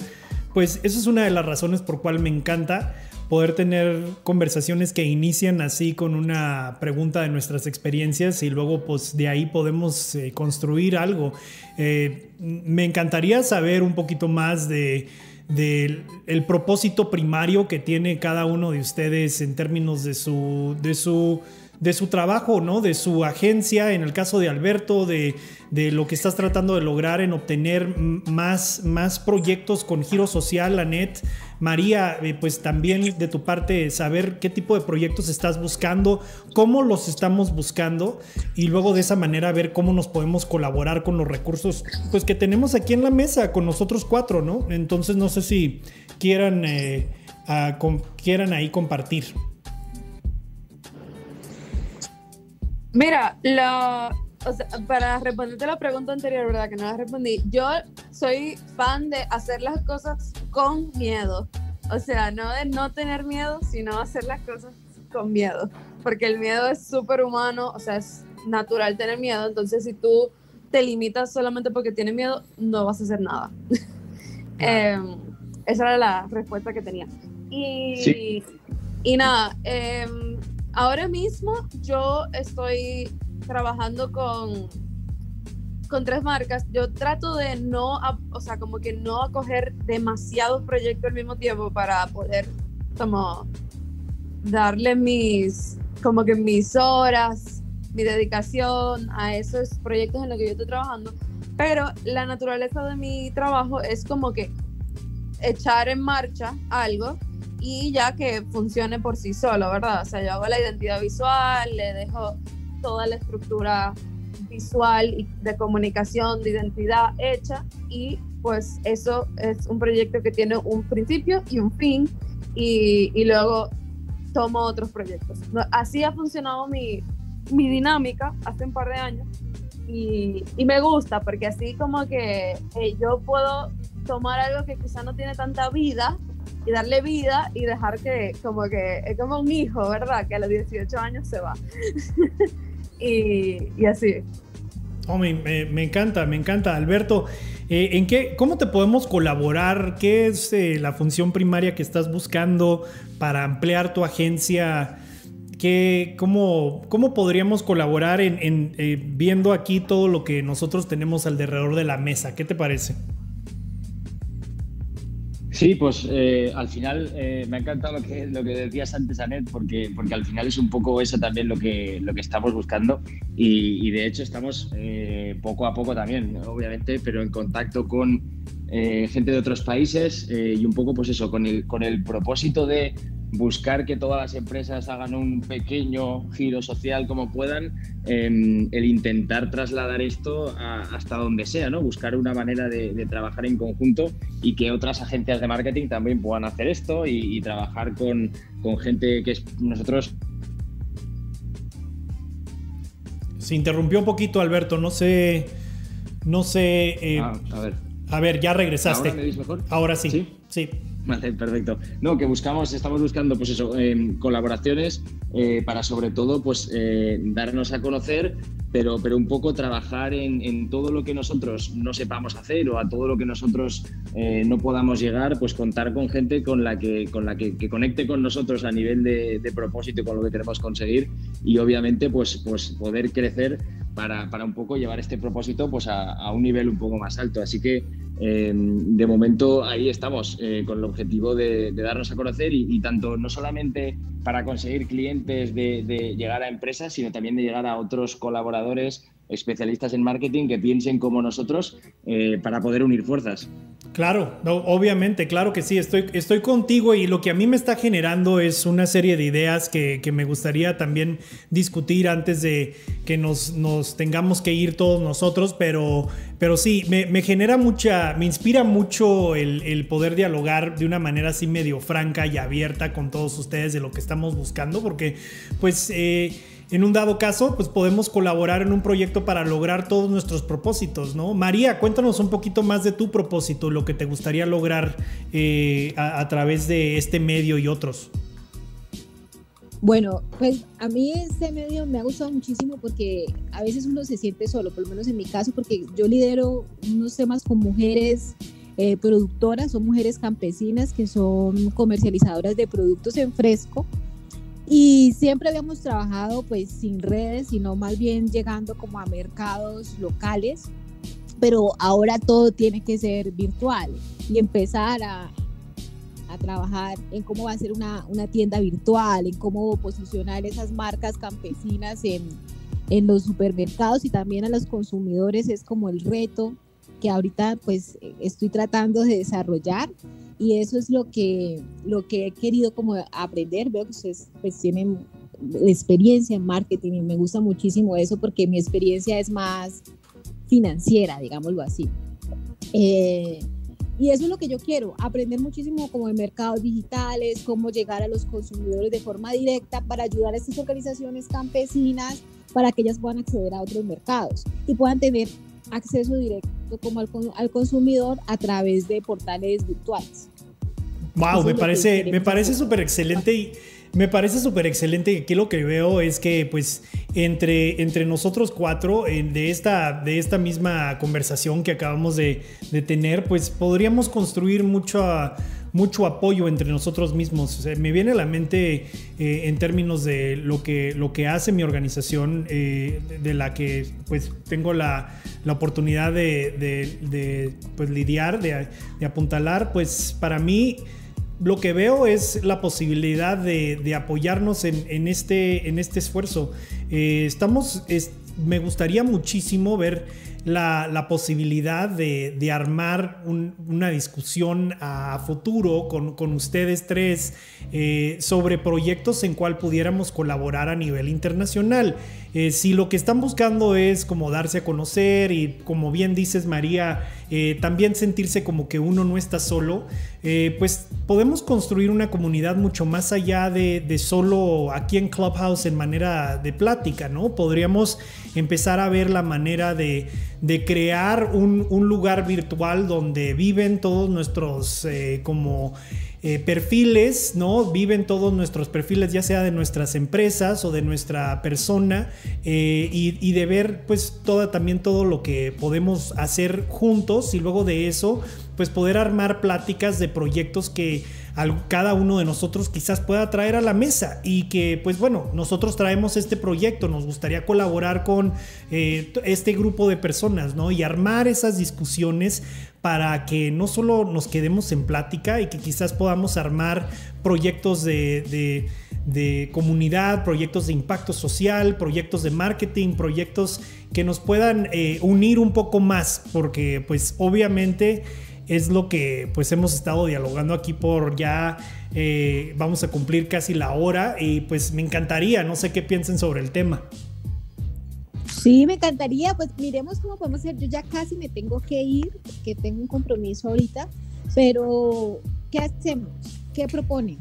pues eso es una de las razones por cual me encanta poder tener conversaciones que inician así con una pregunta de nuestras experiencias y luego pues de ahí podemos eh, construir algo. Eh, me encantaría saber un poquito más de del el propósito primario que tiene cada uno de ustedes en términos de su, de su de su trabajo, ¿no? De su agencia, en el caso de Alberto, de, lo que estás tratando de lograr en obtener más, más proyectos con giro social, Anet. María, eh, pues también de tu parte, saber qué tipo de proyectos estás buscando, cómo los estamos buscando y luego de esa manera ver cómo nos podemos colaborar con los recursos pues, que tenemos aquí en la mesa con nosotros cuatro, ¿no? Entonces no sé si quieran, eh, quieran ahí compartir. Mira, para responderte la pregunta anterior, ¿verdad? Que no la respondí. Yo soy fan de hacer las cosas con miedo. O sea, no de no tener miedo, sino hacer las cosas con miedo. Porque el miedo es súper humano, o sea, es natural tener miedo. Entonces, si tú te limitas solamente porque tienes miedo, no vas a hacer nada. Em, esa era la respuesta que tenía. Y, y nada, eh, Ahora mismo yo estoy trabajando con, con tres marcas. Yo trato de no, o sea, como que no acoger demasiados proyectos al mismo tiempo para poder como darle mis, como que mis horas, mi dedicación a esos proyectos en los que yo estoy trabajando. Pero la naturaleza de mi trabajo es como que echar en marcha algo y ya que funcione por sí solo, ¿verdad? O sea, yo hago la identidad visual, le dejo toda la estructura visual y de comunicación, de identidad hecha y pues eso es un proyecto que tiene un principio y un fin y, luego tomo otros proyectos. Así ha funcionado mi, mi dinámica hace un par de años y, me gusta porque así como que yo puedo tomar algo que quizá no tiene tanta vida y darle vida y dejar que, como que es como un hijo, ¿verdad? Que a los 18 años se va. y, así. Oh, me, encanta, me encanta. Alberto, eh, ¿en qué, ¿cómo te podemos colaborar? ¿Qué es eh, la función primaria que estás buscando para ampliar tu agencia? ¿Qué, cómo, ¿Cómo podríamos colaborar en, en eh, viendo aquí todo lo que nosotros tenemos alrededor de la mesa? ¿Qué te parece? Sí, pues eh, al final eh, me ha encantado lo que, lo que decías antes, Anet, porque, porque al final es un poco eso también lo que, lo que estamos buscando. Y, de hecho estamos eh, poco a poco también, obviamente, pero en contacto con gente de otros países y un poco pues eso, con el, con el propósito de buscar que todas las empresas hagan un pequeño giro social como puedan, em, el intentar trasladar esto hasta donde sea, ¿no? Buscar una manera de, trabajar en conjunto y que otras agencias de marketing también puedan hacer esto y, trabajar con, con, gente que es, nosotros se interrumpió un poquito, Alberto. No sé. No sé. Eh, ah, a ver. A ver, ya regresaste. ¿Ahora me mejor? Ahora sí. Sí. sí. Vale, perfecto. No, que buscamos, estamos buscando, pues eso, em, colaboraciones eh, para sobre todo, pues eh, darnos a conocer, pero, pero un poco trabajar en, todo lo que nosotros no sepamos hacer o a todo lo que nosotros eh, no podamos llegar, pues contar con gente con la que, con la que, conecte con nosotros a nivel de, propósito con lo que queremos conseguir y obviamente, pues, pues poder crecer para, para un poco llevar este propósito pues a, un nivel un poco más alto. Así que de momento ahí estamos, eh, con el objetivo de, darnos a conocer y, tanto no solamente para conseguir clientes de, llegar a empresas, sino también de llegar a otros colaboradores especialistas en marketing que piensen como nosotros eh, para poder unir fuerzas. Claro, obviamente, claro que sí, estoy, estoy contigo y lo que a mí me está generando es una serie de ideas que, me gustaría también discutir antes de que nos, nos tengamos que ir todos nosotros, pero, pero sí, me, genera mucha, me inspira mucho el, poder dialogar de una manera así medio franca y abierta con todos ustedes de lo que estamos buscando, porque pues... Eh, en un dado caso, pues podemos colaborar en un proyecto para lograr todos nuestros propósitos, ¿no? María, cuéntanos un poquito más de tu propósito, lo que te gustaría lograr eh, a, través de este medio y otros. Bueno, pues a mí este medio me ha gustado muchísimo porque a veces uno se siente solo, por lo menos en mi caso, porque yo lidero unos temas con mujeres eh, productoras, son mujeres campesinas que son comercializadoras de productos en fresco y siempre habíamos trabajado pues sin redes, sino más bien llegando como a mercados locales, pero ahora todo tiene que ser virtual y empezar a, a trabajar en cómo va a ser una, una, tienda virtual, en cómo posicionar esas marcas campesinas en, en los supermercados y también a los consumidores es como el reto que ahorita pues estoy tratando de desarrollar y eso es lo que, lo que he querido como aprender. Veo que ustedes pues tienen experiencia en marketing y me gusta muchísimo eso porque mi experiencia es más financiera, digámoslo así. Eh, y eso es lo que yo quiero, aprender muchísimo como de mercados digitales, cómo llegar a los consumidores de forma directa para ayudar a estas organizaciones campesinas para que ellas puedan acceder a otros mercados y puedan tener acceso directo como al, al consumidor a través de portales virtuales. Wow, me parece, me parece súper excelente y me parece súper excelente. Aquí lo que veo es que, pues, entre, entre nosotros cuatro, de, esta, de esta misma conversación que acabamos de, de tener, pues podríamos construir mucho mucho apoyo entre nosotros mismos. me viene a la mente eh, en términos de lo que, lo que hace mi organización, eh, de, la que pues tengo la, la oportunidad de, pues, lidiar, de, apuntalar, pues para mí lo que veo es la posibilidad de, apoyarnos en, este, en este esfuerzo. Eh, estamos, me gustaría muchísimo ver la, posibilidad de, armar una discusión a futuro con, ustedes tres eh, sobre proyectos en cual pudiéramos colaborar a nivel internacional. Eh, si lo que están buscando es como darse a conocer y como bien dices María, eh, también sentirse como que uno no está solo, pues podemos construir una comunidad mucho más allá de, de, solo aquí en Clubhouse en manera de plática, ¿no? Podríamos empezar a ver la manera de, crear un, lugar virtual donde viven todos nuestros eh, como eh, perfiles, ¿no? Viven todos nuestros perfiles, ya sea de nuestras empresas o de nuestra persona, eh, y, de ver pues toda, también todo lo que podemos hacer juntos y luego de eso pues poder armar pláticas de proyectos que cada uno de nosotros quizás pueda traer a la mesa y que pues bueno, nosotros traemos este proyecto, nos gustaría colaborar con eh, este grupo de personas, ¿no? Y armar esas discusiones para que no solo nos quedemos en plática y que quizás podamos armar proyectos de, comunidad, proyectos de impacto social, proyectos de marketing, proyectos que nos puedan eh, unir un poco más, porque pues obviamente es lo que pues hemos estado dialogando aquí por ya eh, vamos a cumplir casi la hora y pues me encantaría, no sé qué piensen sobre el tema. Sí, me encantaría, pues miremos cómo podemos hacer, yo ya casi me tengo que ir, que tengo un compromiso ahorita, pero ¿qué hacemos? ¿Qué proponen?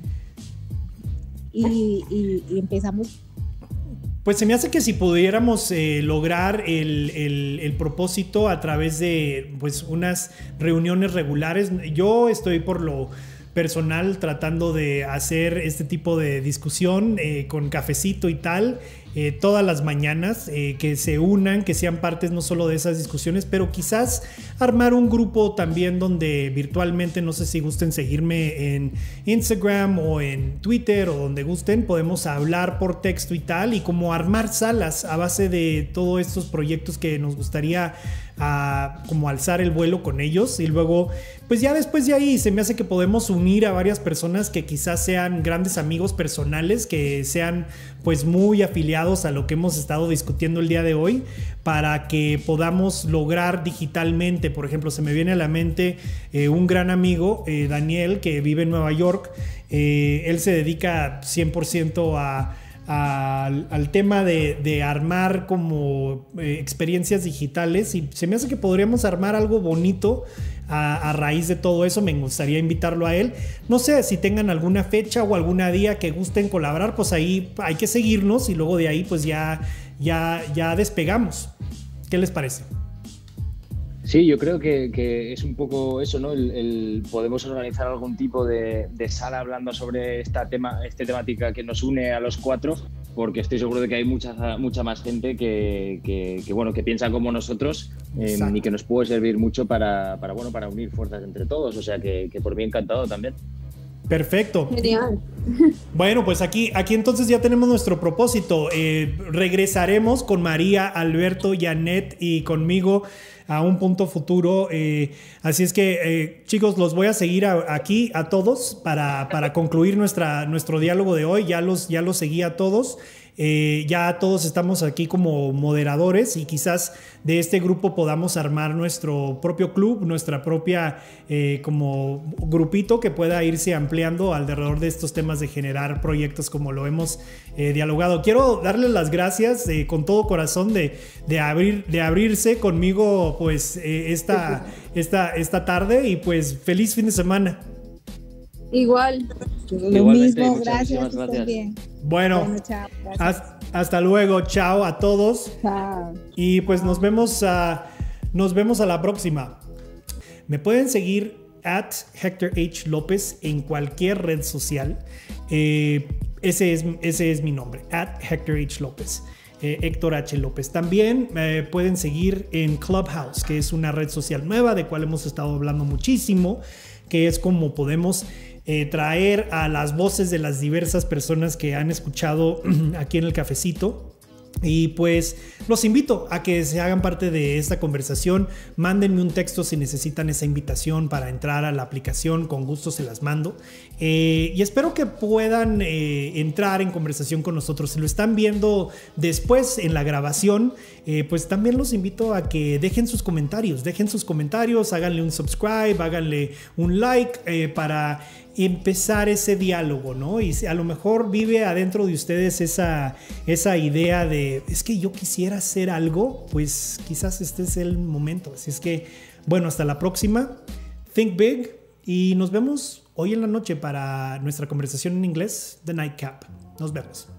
Y, y empezamos Pues se me hace que si pudiéramos eh, lograr el, el, propósito a través de pues unas reuniones regulares, yo estoy por lo personal tratando de hacer este tipo de discusión eh, con cafecito y tal. Eh, todas las mañanas, eh, que se unan, que sean partes no solo de esas discusiones, pero quizás armar un grupo también donde virtualmente, no sé si gusten seguirme en Instagram o en Twitter o donde gusten, podemos hablar por texto y tal, y como armar salas a base de todos estos proyectos que nos gustaría a como alzar el vuelo con ellos. Y luego pues ya después de ahí se me hace que podemos unir a varias personas que quizás sean grandes amigos personales, que sean pues muy afiliados a lo que hemos estado discutiendo el día de hoy para que podamos lograr digitalmente, por ejemplo, se me viene a la mente eh, un gran amigo, eh, Daniel, que vive en Nueva York, eh, él se dedica 100% a al, tema de, armar como eh, experiencias digitales y se me hace que podríamos armar algo bonito a, raíz de todo eso. Me gustaría invitarlo a él. No sé si tengan alguna fecha o alguna día que gusten colaborar, pues ahí hay que seguirnos y luego de ahí pues ya, ya, ya despegamos. ¿Qué les parece? Sí, yo creo que, es un poco eso, ¿no? El, podemos organizar algún tipo de, sala hablando sobre esta tema, esta temática que nos une a los cuatro, porque estoy seguro de que hay mucha, mucha más gente que, bueno, que piensa como nosotros eh, y que nos puede servir mucho para, bueno, para unir fuerzas entre todos. O sea que, por mí encantado también. Perfecto. Genial. Bueno, pues aquí, aquí entonces ya tenemos nuestro propósito. Eh, regresaremos con María, Alberto, Janet y conmigo a un punto futuro. Eh, así es que, eh, chicos, los voy a seguir aquí a todos para, para concluir nuestra, nuestro diálogo de hoy. Ya los, ya los seguí a todos. Eh, ya todos estamos aquí como moderadores y quizás de este grupo podamos armar nuestro propio club, nuestra propia eh, como grupito que pueda irse ampliando alrededor de estos temas de generar proyectos como lo hemos eh, dialogado. Quiero darles las gracias con todo corazón de, de, abrir, de abrirse conmigo pues esta, esta, esta tarde y pues feliz fin de semana. Igual. Lo mismo, gracias. gracias. Bueno, hasta, luego, chao a todos. Y pues nos vemos, a, nos vemos a la próxima. Me pueden seguir at Hector H. López en cualquier red social. Eh, ese, es, ese es mi nombre, at Hector H. López. Eh, Héctor H. López. También me pueden seguir en Clubhouse, que es una red social nueva de cual hemos estado hablando muchísimo, que es como podemos eh, traer a las voces de las diversas personas que han escuchado aquí en el cafecito. Y pues los invito a que se hagan parte de esta conversación. Mándenme un texto si necesitan esa invitación para entrar a la aplicación. Con gusto se las mando. Eh, y espero que puedan eh, entrar en conversación con nosotros. Si lo están viendo después en la grabación, pues también los invito a que dejen sus comentarios. Dejen sus comentarios, háganle un subscribe, háganle un like para empezar ese diálogo, ¿no? Y a lo mejor vive adentro de ustedes esa, esa idea de, es que yo quisiera hacer algo, pues quizás este es el momento. Así es que, bueno, hasta la próxima. Think big y nos vemos hoy en la noche para nuestra conversación en inglés, The Nightcap. Nos vemos.